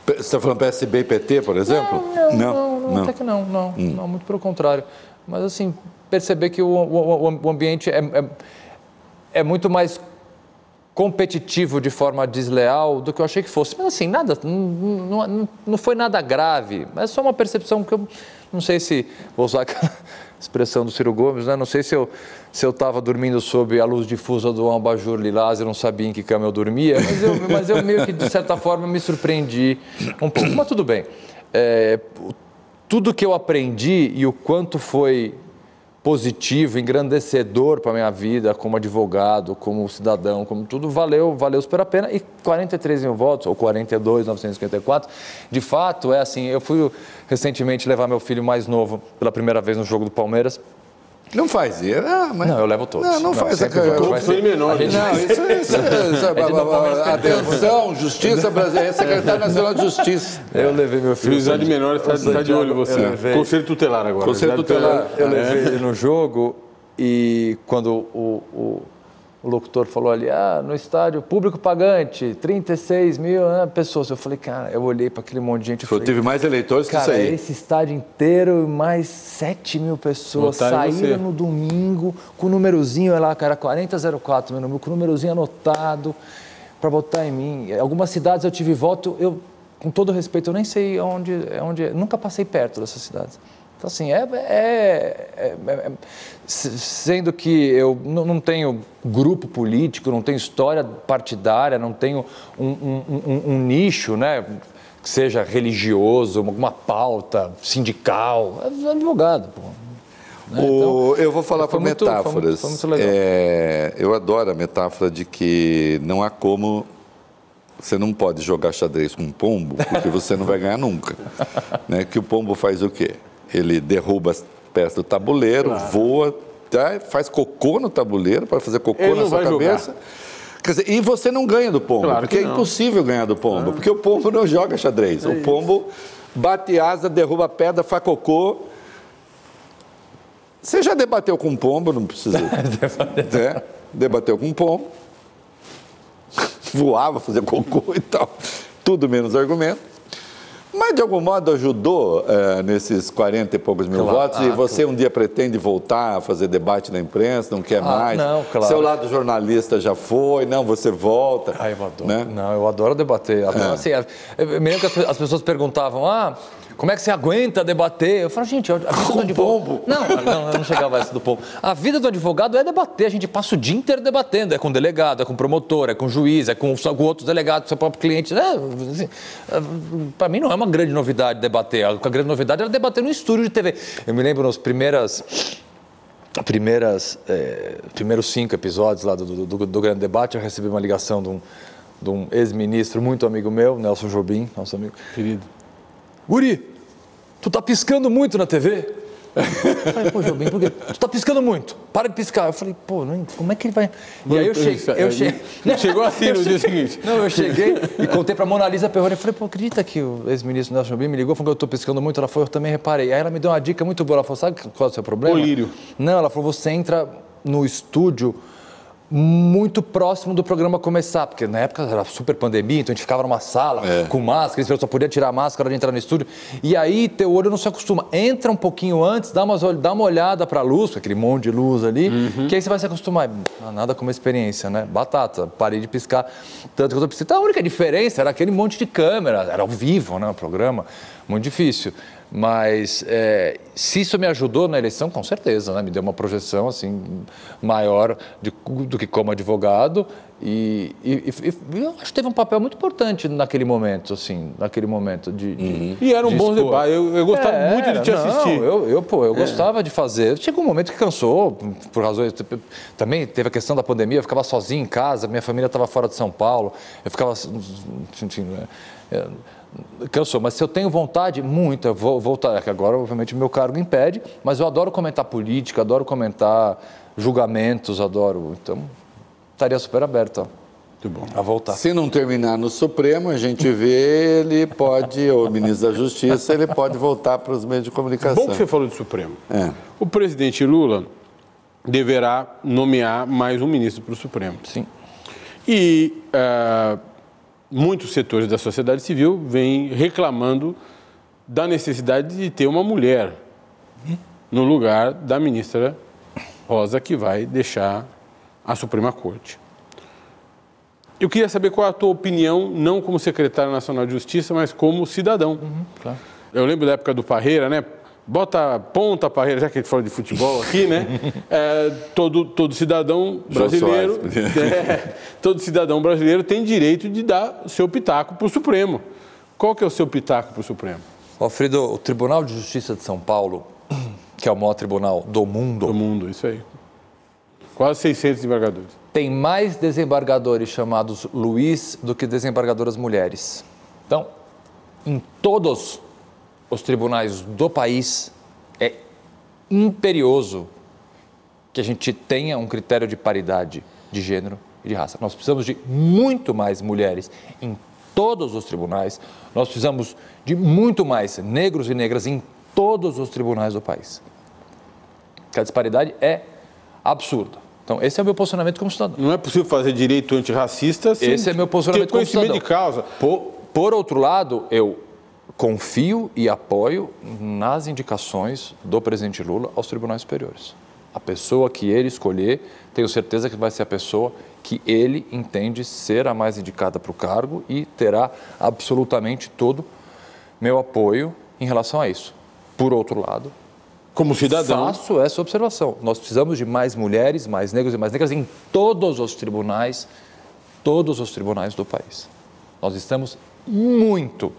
Você está falando PSB e PT, por exemplo? Não, não, não, não, até que não, não, hum. não, muito pelo contrário. Mas, assim, perceber que o, o, o ambiente é, é muito mais competitivo de forma desleal do que eu achei que fosse. Mas assim, nada, não, não, não foi nada grave, é só uma percepção que eu não sei se, vou usar a expressão do Ciro Gomes, né? não sei se eu se eu estava dormindo sob a luz difusa do abajur lilás e não sabia em que cama eu dormia, mas eu, mas eu meio que, de certa forma, me surpreendi um pouco. Mas tudo bem. É, tudo que eu aprendi e o quanto foi positivo, engrandecedor para a minha vida como advogado, como cidadão, como tudo, valeu, valeu super a pena. E 43 mil votos, ou 42, 954, de fato, é assim, eu fui recentemente levar meu filho mais novo pela primeira vez no jogo do Palmeiras, Não faz isso. Ah, mas... Não, eu levo todos. Não, não, Não, faz a vou. Todos Vai são ser- menores. Não, isso, é- isso, isso é- gente Atenção, Justiça Brasileira, secretário nacional de Justiça. Eu levei meu filho. Juizado de menores está de olho você. levei. Conselho tutelar agora. Conselho Juizado tutelar. Eu É. levei ele no jogo e quando o, o, o locutor falou ali, ah, no estádio, público pagante, 36 mil né, pessoas. Eu falei, cara, eu olhei para aquele monte de gente Eu falei, tive mais eleitores que isso aí. esse estádio inteiro, mais 7 mil pessoas saíram no domingo com o númerozinho olha lá, cara, 4004, meu número, com o númerozinho anotado para votar em mim. Em Algumas cidades eu tive voto, eu, com todo respeito, eu nem sei onde, onde nunca passei perto dessas cidades. Então, assim, é, é- é- é- é- se- sendo que eu não não tenho grupo político, não tenho história partidária, não tenho um, um- um- um nicho, né, que seja religioso, alguma pauta sindical, é advogado, pô. Né? O- Então, eu vou falar foi por muito- foi metáforas. muito- foi muito legal. É, eu adoro a metáfora de que não há como. Você não pode jogar xadrez com um pombo, porque você não vai ganhar nunca. né? Que o pombo faz o quê? Ele derruba as peças do tabuleiro, voa, tá? faz cocô no tabuleiro para fazer cocô Ele na sua vai jogar. cabeça. Quer dizer, e você não ganha do pombo, Claro porque que é. Ah. impossível ganhar do pombo, porque o pombo não joga xadrez. o pombo bate asa, derruba pedra, faz cocô. Você já debateu com um pombo, não precisa. né? Debateu com um pombo. Voava, fazia cocô e tal. Tudo menos argumento. Mas, de algum modo, ajudou eh, nesses 40 e poucos mil Claro. votos. e Ah, você um dia pretende voltar a fazer debate na imprensa, não quer mais. não, claro. Seu lado jornalista já foi, não, você volta. Ah, eu adoro. Né? Não, eu adoro debater. Adoro, assim, eu me lembro que as as pessoas perguntavam, ah, como é que você aguenta debater? Eu falo, gente, a vida do advogado... pombo. Não, não, eu não chegava a essa do pombo. A vida do advogado é debater, a gente passa o dia inteiro debatendo. É com delegado, é com promotor, é com juiz, é com, com outros delegados, seu próprio cliente. Né? Assim, Para mim não é uma grande novidade debater. A grande novidade era debater no estúdio de TV. Eu me lembro nas primeiras primeiras, eh, primeiros cinco episódios lá do, do, do- Grande Debate, eu recebi uma ligação de um, de um ex-ministro muito amigo meu, Nelson Jobim, nosso amigo. Querido. Guri, tu tá piscando muito na TV? Eu falei, pô, Jobim, por quê? Tu tá piscando muito, para de piscar. Eu falei, pô, como é que ele vai... E aí eu cheguei... Eu cheguei Chegou assim no dia seguinte. Não, eu cheguei e contei pra Mona Lisa Perrone. Eu falei, pô, acredita que o ex-ministro Nelson Jobim me ligou, falou que eu tô piscando muito. Ela falou, eu também reparei. Aí ela me deu uma dica muito boa. Ela falou, sabe qual é o seu problema? Colírio. Não, ela falou, você entra no estúdio muito próximo do programa começar, porque na época era super pandemia, então a gente ficava numa sala com máscara, você só podia tirar a máscara de entrar no estúdio, e aí teu olho não se acostuma. Entra um pouquinho antes, dá, umas, dá uma olhada para a luz, aquele monte de luz ali, que aí você vai se acostumar. Ah, Nada como experiência, né? Batata, parei de piscar tanto que eu tô piscando. Então, a única diferença era aquele monte de câmera, era ao vivo, né, o programa, muito difícil. Mas é, se isso me ajudou na eleição, com certeza, né? Me deu uma projeção assim maior de- do que como advogado e, e- e- eu acho que teve um papel muito importante naquele momento, assim, naquele momento de, de- E era um de bom debate. Eu, eu gostava É, muito de te não, assistir. É. Eu, eu, pô, eu gostava de fazer. Chegou um momento que cansou, por razões. Também teve a questão da pandemia, eu ficava sozinho em casa, minha família estava fora de São Paulo, eu ficava. Enfim, é, cansou. Mas se eu tenho vontade, muito, eu vou voltar. É que Agora, obviamente, o meu cargo impede, mas eu adoro comentar política, adoro comentar julgamentos, adoro. Então, estaria super aberto Muito bom. a voltar. Se não terminar no Supremo, a gente vê, ele pode, ou o ministro da Justiça, ele pode voltar para os meios de comunicação. Bom que você falou do Supremo. É. O presidente Lula deverá nomear mais um ministro para o Supremo. Sim. E ah, muitos setores da sociedade civil vêm reclamando da necessidade de ter uma mulher no lugar da ministra Rosa, que vai deixar a Suprema Corte. Eu queria saber qual é a tua opinião, não como secretário nacional de Justiça, mas como cidadão. claro. Eu lembro da época do Parreira, né? Bota ponta Parreira, já que a gente falou de futebol aqui, né? É, todo, todo cidadão brasileiro, é, todo cidadão brasileiro tem direito de dar seu pitaco para o Supremo. Qual que é o seu pitaco para o Supremo? Alfredo, o Tribunal de Justiça de São Paulo, que é o maior tribunal do mundo, Do mundo, isso aí. Quase 600 desembargadores. tem mais desembargadores chamados Luiz do que desembargadoras mulheres. Então, em todos os tribunais do país, é imperioso que a gente tenha um critério de paridade de gênero e de raça. Nós precisamos de muito mais mulheres em todos os tribunais, nós precisamos de muito mais negros e negras em todos os tribunais do país. Que a disparidade é absurda. Então, esse é o meu posicionamento como cidadão. Não é possível fazer direito antirracista sem esse é meu posicionamento ter conhecimento como de causa. Por, por outro lado, eu confio e apoio nas indicações do presidente Lula aos tribunais superiores. A pessoa que ele escolher, tenho certeza que vai ser a pessoa que ele entende ser a mais indicada para o cargo e terá absolutamente todo meu apoio em relação a isso. Por outro lado, como cidadão, faço essa observação. Nós precisamos de mais mulheres, mais negros e mais negras em todos os tribunais, todos os tribunais do país. Nós estamos muito,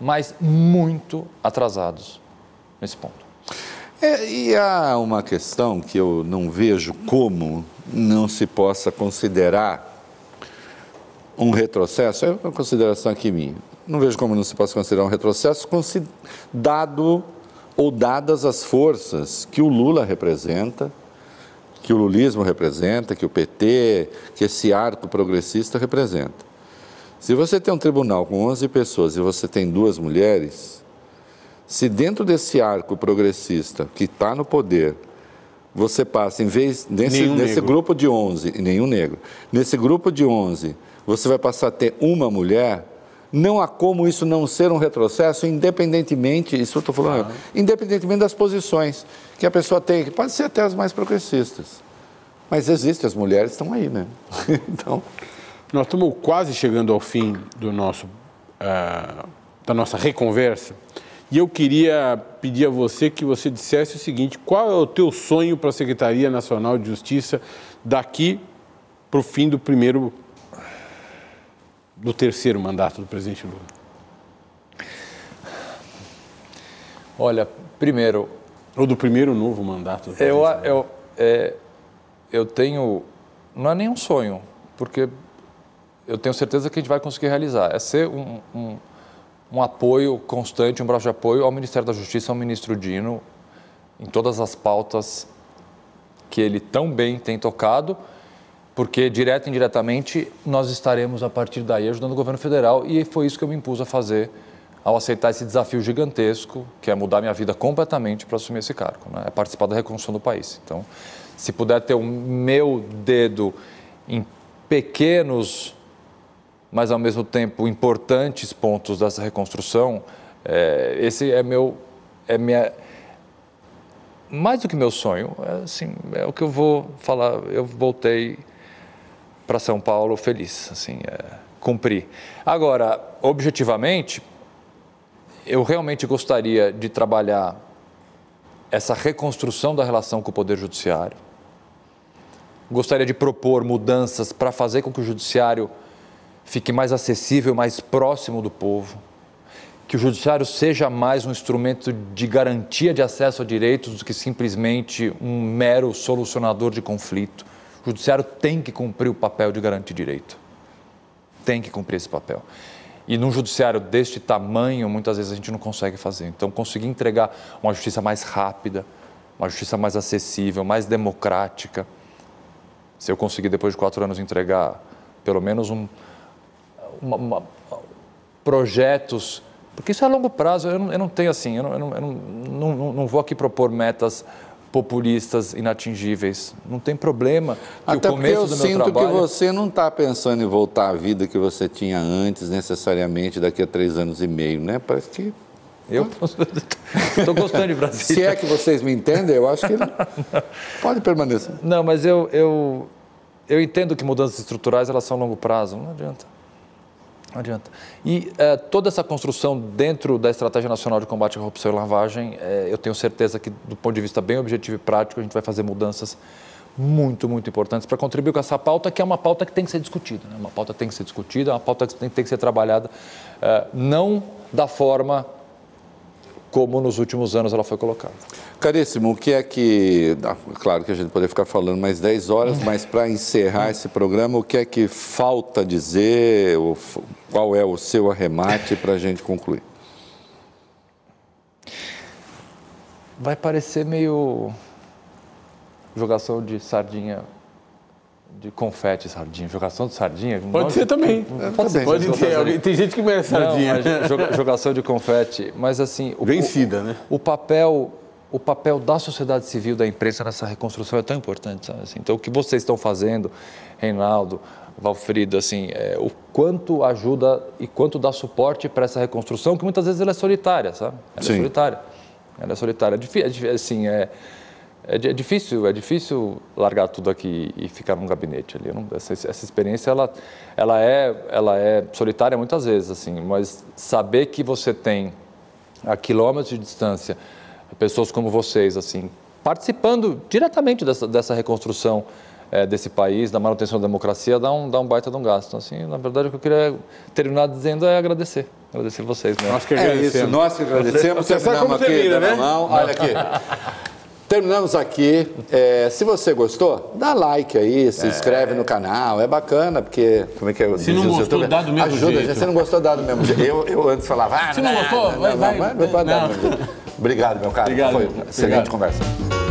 mas muito atrasados nesse ponto. É, e há uma questão que eu não vejo como não se possa considerar um retrocesso, é uma consideração aqui minha. Não vejo como não se possa considerar um retrocesso, dado ou dadas as forças que o Lula representa, que o lulismo representa, que o PT, que esse arco progressista representa. Se você tem um tribunal com 11 pessoas e você tem duas mulheres, se dentro desse arco progressista que está no poder, você passa, em vez nesse, nesse grupo de 11, nenhum negro, nesse grupo de 11, você vai passar a ter uma mulher, não há como isso não ser um retrocesso, independentemente, isso eu estou falando, ah. independentemente das posições que a pessoa tem, que pode ser até as mais progressistas. Mas existem, as mulheres estão aí, né? então. Nós estamos quase chegando ao fim do nosso, uh, da nossa reconversa. E eu queria pedir a você que você dissesse o seguinte: qual é o teu sonho para a Secretaria Nacional de Justiça daqui para o fim do primeiro, do terceiro mandato do presidente Lula? Olha, primeiro. Ou do primeiro novo mandato. Do eu, eu, é, eu tenho. Não é nenhum sonho, porque eu tenho certeza que a gente vai conseguir realizar. É ser um, um um apoio constante, um braço de apoio ao Ministério da Justiça, ao ministro Dino, em todas as pautas que ele tão bem tem tocado, porque direto e indiretamente nós estaremos a partir daí ajudando o governo federal e foi isso que eu me impus a fazer ao aceitar esse desafio gigantesco, que é mudar minha vida completamente para assumir esse cargo, né? é participar da reconstrução do país. Então, se puder ter o meu dedo em pequenos mas ao mesmo tempo importantes pontos dessa reconstrução, é, esse é meu, é minha, mais do que meu sonho, é, assim, é o que eu vou falar. Eu voltei para São Paulo feliz, assim, é, cumpri. Agora, objetivamente, eu realmente gostaria de trabalhar essa reconstrução da relação com o Poder Judiciário. Gostaria de propor mudanças para fazer com que o Judiciário fique mais acessível, mais próximo do povo, que o judiciário seja mais um instrumento de garantia de acesso a direitos do que simplesmente um mero solucionador de conflito. O judiciário tem que cumprir o papel de garantir direito. Tem que cumprir esse papel. E num judiciário deste tamanho, muitas vezes a gente não consegue fazer. Então, conseguir entregar uma justiça mais rápida, uma justiça mais acessível, mais democrática. Se eu conseguir, depois de quatro anos, entregar pelo menos um, uma, uma, projetos, porque isso é a longo prazo, eu não, eu não tenho assim, eu, não, eu, não, eu não, não, não vou aqui propor metas populistas, inatingíveis. Não tem problema. Que Até o começo eu do meu sinto trabalho... que você não está pensando em voltar à vida que você tinha antes, necessariamente, daqui a três anos e meio, né? Parece que... Eu estou gostando de Brasília. Se é que vocês me entendem, eu acho que pode permanecer. Não, mas eu, eu, eu entendo que mudanças estruturais elas são a longo prazo, não adianta. Não adianta. E é, toda essa construção dentro da Estratégia Nacional de Combate à Corrupção e Lavagem, é, eu tenho certeza que, do ponto de vista bem objetivo e prático, a gente vai fazer mudanças muito, muito importantes para contribuir com essa pauta, que é uma pauta que tem que ser discutida. Né? Uma pauta que tem que ser discutida, uma pauta que tem, tem que ser trabalhada, é, não da forma como nos últimos anos ela foi colocada. Caríssimo, o que é que. Ah, claro que a gente poderia ficar falando mais 10 horas, mas para encerrar esse programa, o que é que falta dizer? Qual é o seu arremate para a gente concluir? Vai parecer meio jogação de sardinha, de confete sardinha, jogação de sardinha. Pode nome- ser também. Pode ser. Pode ter. alguém- Tem gente que merece Não, sardinha. joga- jogação de confete. Mas assim. O, Vencida, o, né? O papel, o papel da sociedade civil, da imprensa nessa reconstrução é tão importante, sabe? Assim, então, o que vocês estão fazendo, Reinaldo, Valfrido, assim, é, o quanto ajuda e quanto dá suporte para essa reconstrução, que muitas vezes ela é solitária, sabe? Ela Sim. é solitária. Ela é solitária. É, difí- é assim, é, é, é difícil, é difícil largar tudo aqui e ficar num gabinete ali. Não- essa, essa experiência ela, ela é, ela é solitária muitas vezes, assim, mas saber que você tem a quilômetros de distância pessoas como vocês, assim, participando diretamente dessa, dessa reconstrução eh, desse país, da manutenção da democracia, dá um, dá um baita de um gasto. Assim, na verdade, o que eu queria terminar dizendo é agradecer, agradecer vocês mesmo. Acho que É isso, agradecemos. nós que agradecemos. Você sabe Terminamos como aqui, termina, né? mão. Olha aqui. Terminamos aqui. É, se você gostou, dá like aí, se inscreve no canal. É bacana, porque. Como é que é? Se não gostou, YouTube? dá do mesmo Ajuda, jeito. gente. Se não gostou, dá do mesmo jeito. Eu, eu antes falava. Ah, Se não gostou, vai- vai- vai, vai dar não. do mesmo jeito. Obrigado, meu cara. Obrigado. Foi uma excelente Obrigado. conversa.